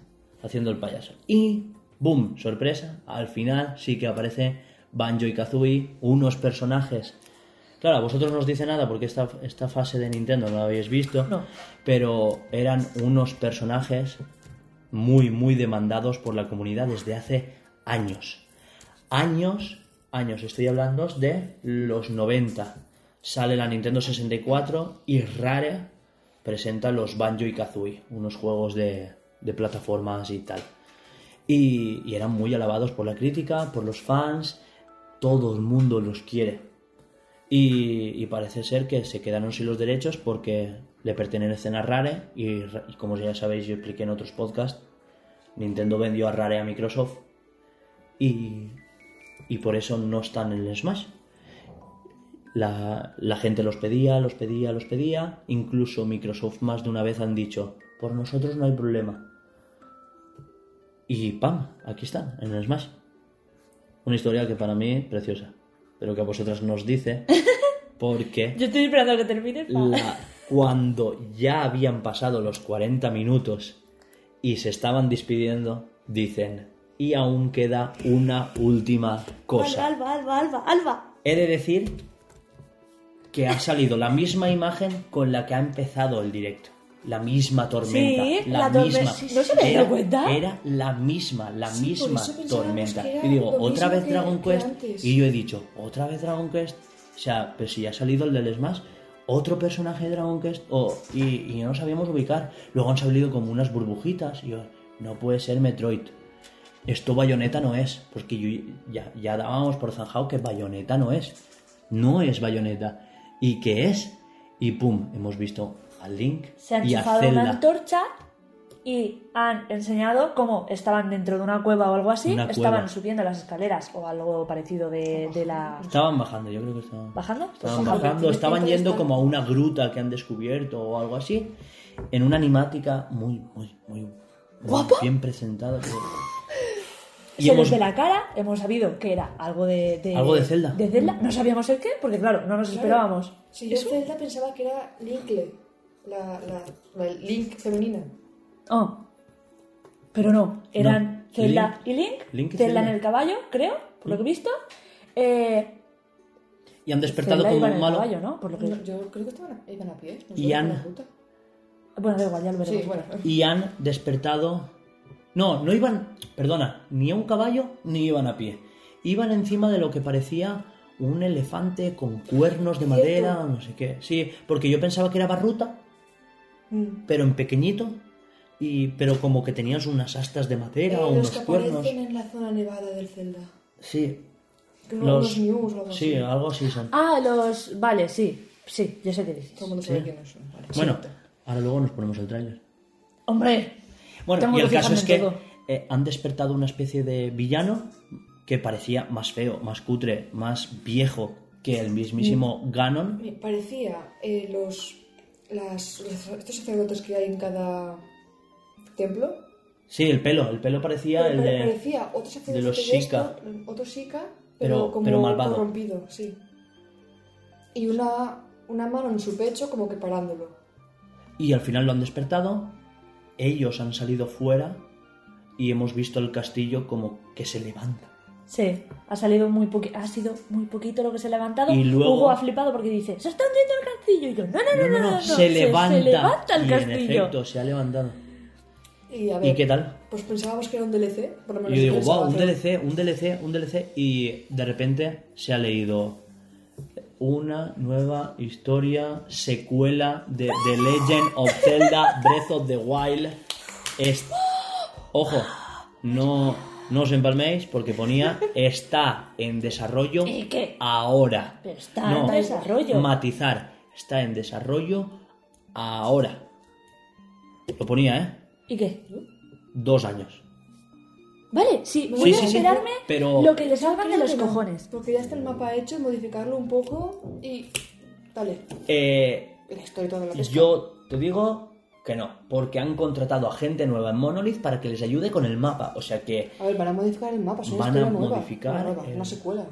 haciendo el payaso. Y, boom, sorpresa, al final sí que aparece Banjo y Kazooie, unos personajes. Claro, a vosotros no os dice nada porque esta, esta fase de Nintendo no la habéis visto, No. pero eran unos personajes muy, muy demandados por la comunidad desde hace años. Años, años, estoy hablando de los 90. Sale la Nintendo 64 y Rare presenta los Banjo y Kazooie, unos juegos de, plataformas y tal. Y, eran muy alabados por la crítica, por los fans, todo el mundo los quiere. Y, parece ser que se quedaron sin los derechos porque le pertenecen a Rare y, Ra- y como ya sabéis, yo expliqué en otros podcasts, Nintendo vendió a Rare a Microsoft y, y por eso no están en el Smash. La, la gente los pedía, los pedía, los pedía. Incluso Microsoft más de una vez han dicho, por nosotros no hay problema. Y ¡pam! Aquí están, en el Smash. Una historia que para mí preciosa, pero que a vosotras nos dice porque Yo estoy esperando a que termine. la- cuando ya habían pasado los 40 minutos y se estaban despidiendo, dicen, y aún queda una última cosa. Alba, Alba, Alba, Alba. He de decir que ha salido la misma imagen con la que ha empezado el directo. La misma tormenta. Sí, la, la misma. ¿No se era, dado cuenta? Era la misma, la misma tormenta. Y digo, otra vez Dragon que Quest. Y yo he dicho, otra vez Dragon Quest. O sea, pero si ya ha salido el del Smash, otro personaje de Dragon Quest. o- y, y no nos sabíamos ubicar. Luego han salido como unas burbujitas. Y yo, no puede ser Metroid. Esto Bayonetta no es. Porque yo ya, ya dábamos por zanjado que Bayonetta no es. No es Bayonetta. ¿Y qué es? Y pum, hemos visto a Link Se han y a enchufado Zelda. una antorcha y han enseñado cómo estaban dentro de una cueva o algo así. Una estaban cueva. subiendo las escaleras o algo parecido de, de la. Estaban bajando, yo creo que estaban. ¿Bajando? Pues Estaban bajando. estaban yendo como a una gruta que han descubierto o algo así. En una animática muy, muy, muy, ¿Guapa? bien presentada. Se hemos, les ve la cara, hemos sabido que era algo de, Algo de Zelda. De Zelda. No sabíamos el qué, porque claro, no nos Claro. esperábamos. Si yo Zelda pensaba que era Linkle, la, la, la Link femenina. Oh. Pero no, eran No, Zelda Link- y Link. Link y Zelda en Zelda. el caballo, creo, por lo que he visto. Eh, y han despertado Zelda como en un el malo. caballo, ¿no? Por lo que... No, yo creo que estaban, iban a pie. No Y han-. Bueno, da igual, ya lo veremos. Sí, bueno. Y han despertado. No, no iban. Perdona, ni a un caballo ni iban a pie. Iban encima de lo que parecía un elefante con cuernos de madera o no sé qué. Sí, porque yo pensaba que era barruta, Mm. pero en pequeñito. Y, pero como que tenías unas astas de madera Eh, o los unos que cuernos. aparecen en la zona nevada del Zelda. Sí, los. los o algo sí, algo así son. Ah, los... Vale, sí. Sí, yo sé qué dices. ¿Cómo no Sí. son? Vale. Bueno, ahora luego nos ponemos el tráiler. Hombre, Bueno, tengo y el caso es que eh, han despertado una especie de villano que parecía más feo, más cutre, más viejo que el mismísimo Mm. Ganon. Me parecía eh, los, las, los- estos sacerdotes que hay en cada templo. Sí, el pelo, el pelo parecía Pero el de... parecía otro sacerdote los de Sheikah. esto, otro Shika, Pero- pero, como pero malvado. corrompido, sí. Y una, una mano en su pecho como que parándolo. Y al final lo han despertado, ellos han salido fuera y hemos visto el castillo como que se levanta. Sí, ha salido muy poquito, ha sido muy poquito lo que se ha levantado. Y luego- Hugo ha flipado porque dice, se está hundiendo el castillo. Y yo, no, no, no, no, no, no, se, levanta. se levanta el y en castillo. efecto, se ha levantado. Y a ¿Y ver, qué tal? pues pensábamos que era un DLC. Por lo Y menos yo digo, wow, un DLC, un DLC, un DLC, y de repente se ha leído una nueva historia, secuela de The Legend of Zelda Breath of the Wild. Es- Ojo, no, no os empalméis porque ponía está en desarrollo ¿Y qué? ahora. Pero está en desarrollo. Matizar, está en desarrollo ahora. Lo ponía, ¿eh? ¿Y qué? Dos años. Vale, sí, Sí, voy sí, a sí, esperarme pero- lo que le salgan de los que no, cojones. Porque ya está el mapa hecho, modificarlo un poco y. Dale. Eh, La historia toda la pesca. Yo te digo que no, porque han contratado a gente nueva en Monolith para que les ayude con el mapa. O sea que A ver, van a modificar el mapa, es una Van a nueva. modificar Una, nueva, el- una secuela.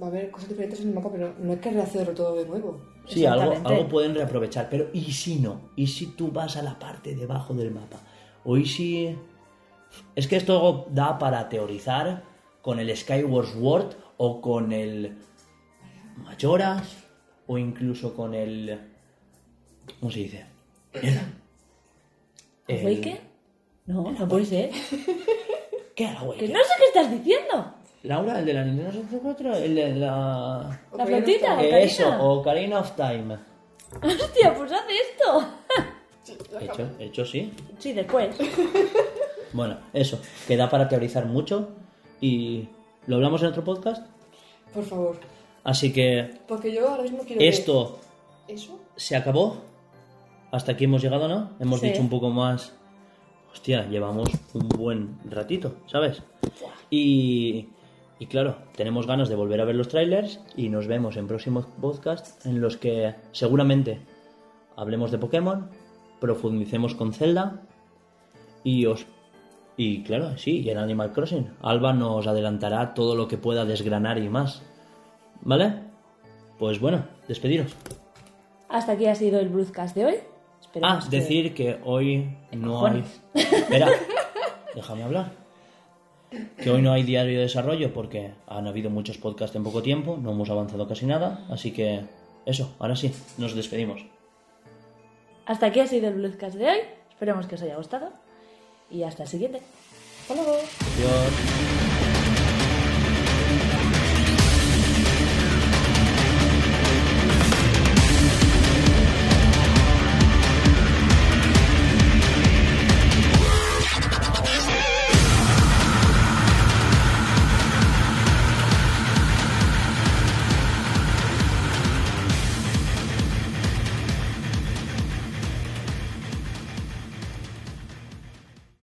Va a haber cosas diferentes en el mapa, pero no hay que rehacerlo todo de nuevo. sí, algo, algo pueden reaprovechar. Pero ¿y si no? ¿Y si tú vas a la parte debajo del mapa? ¿O y si...? Es que esto da para teorizar con el Skyward Sword o con el Majoras o incluso con el... ¿Cómo se dice? El... No, no puede ser. ¿Qué era Que no sé qué estás diciendo. Laura, el de la Nintendo 64, el de la... La flotita, Ocarina. Eso, Ocarina of Time. Hostia, pues hace esto. Hecho, hecho sí. Sí, después. Bueno, eso, que da para teorizar mucho y lo hablamos en otro podcast. Por favor. Así que Porque yo ahora mismo quiero esto ¿Eso? se acabó. Hasta aquí hemos llegado, ¿no? Hemos Sí. dicho un poco más. Hostia, llevamos un buen ratito, ¿sabes? Y, y claro, tenemos ganas de volver a ver los trailers y nos vemos en próximos podcasts en los que seguramente hablemos de Pokémon, profundicemos con Zelda y os y claro, sí, y en Animal Crossing. Alba nos adelantará todo lo que pueda desgranar y más. ¿Vale? Pues bueno, despediros. Hasta aquí ha sido el broadcast de hoy. Ah, Esperemos que- decir que hoy no hay. Espera, déjame hablar. Que hoy no hay diario de desarrollo porque han habido muchos podcasts en poco tiempo, no hemos avanzado casi nada, así que eso, ahora sí, nos despedimos. Hasta aquí ha sido el broadcast de hoy. Esperemos que os haya gustado. Y hasta el siguiente. Hasta luego. Adiós.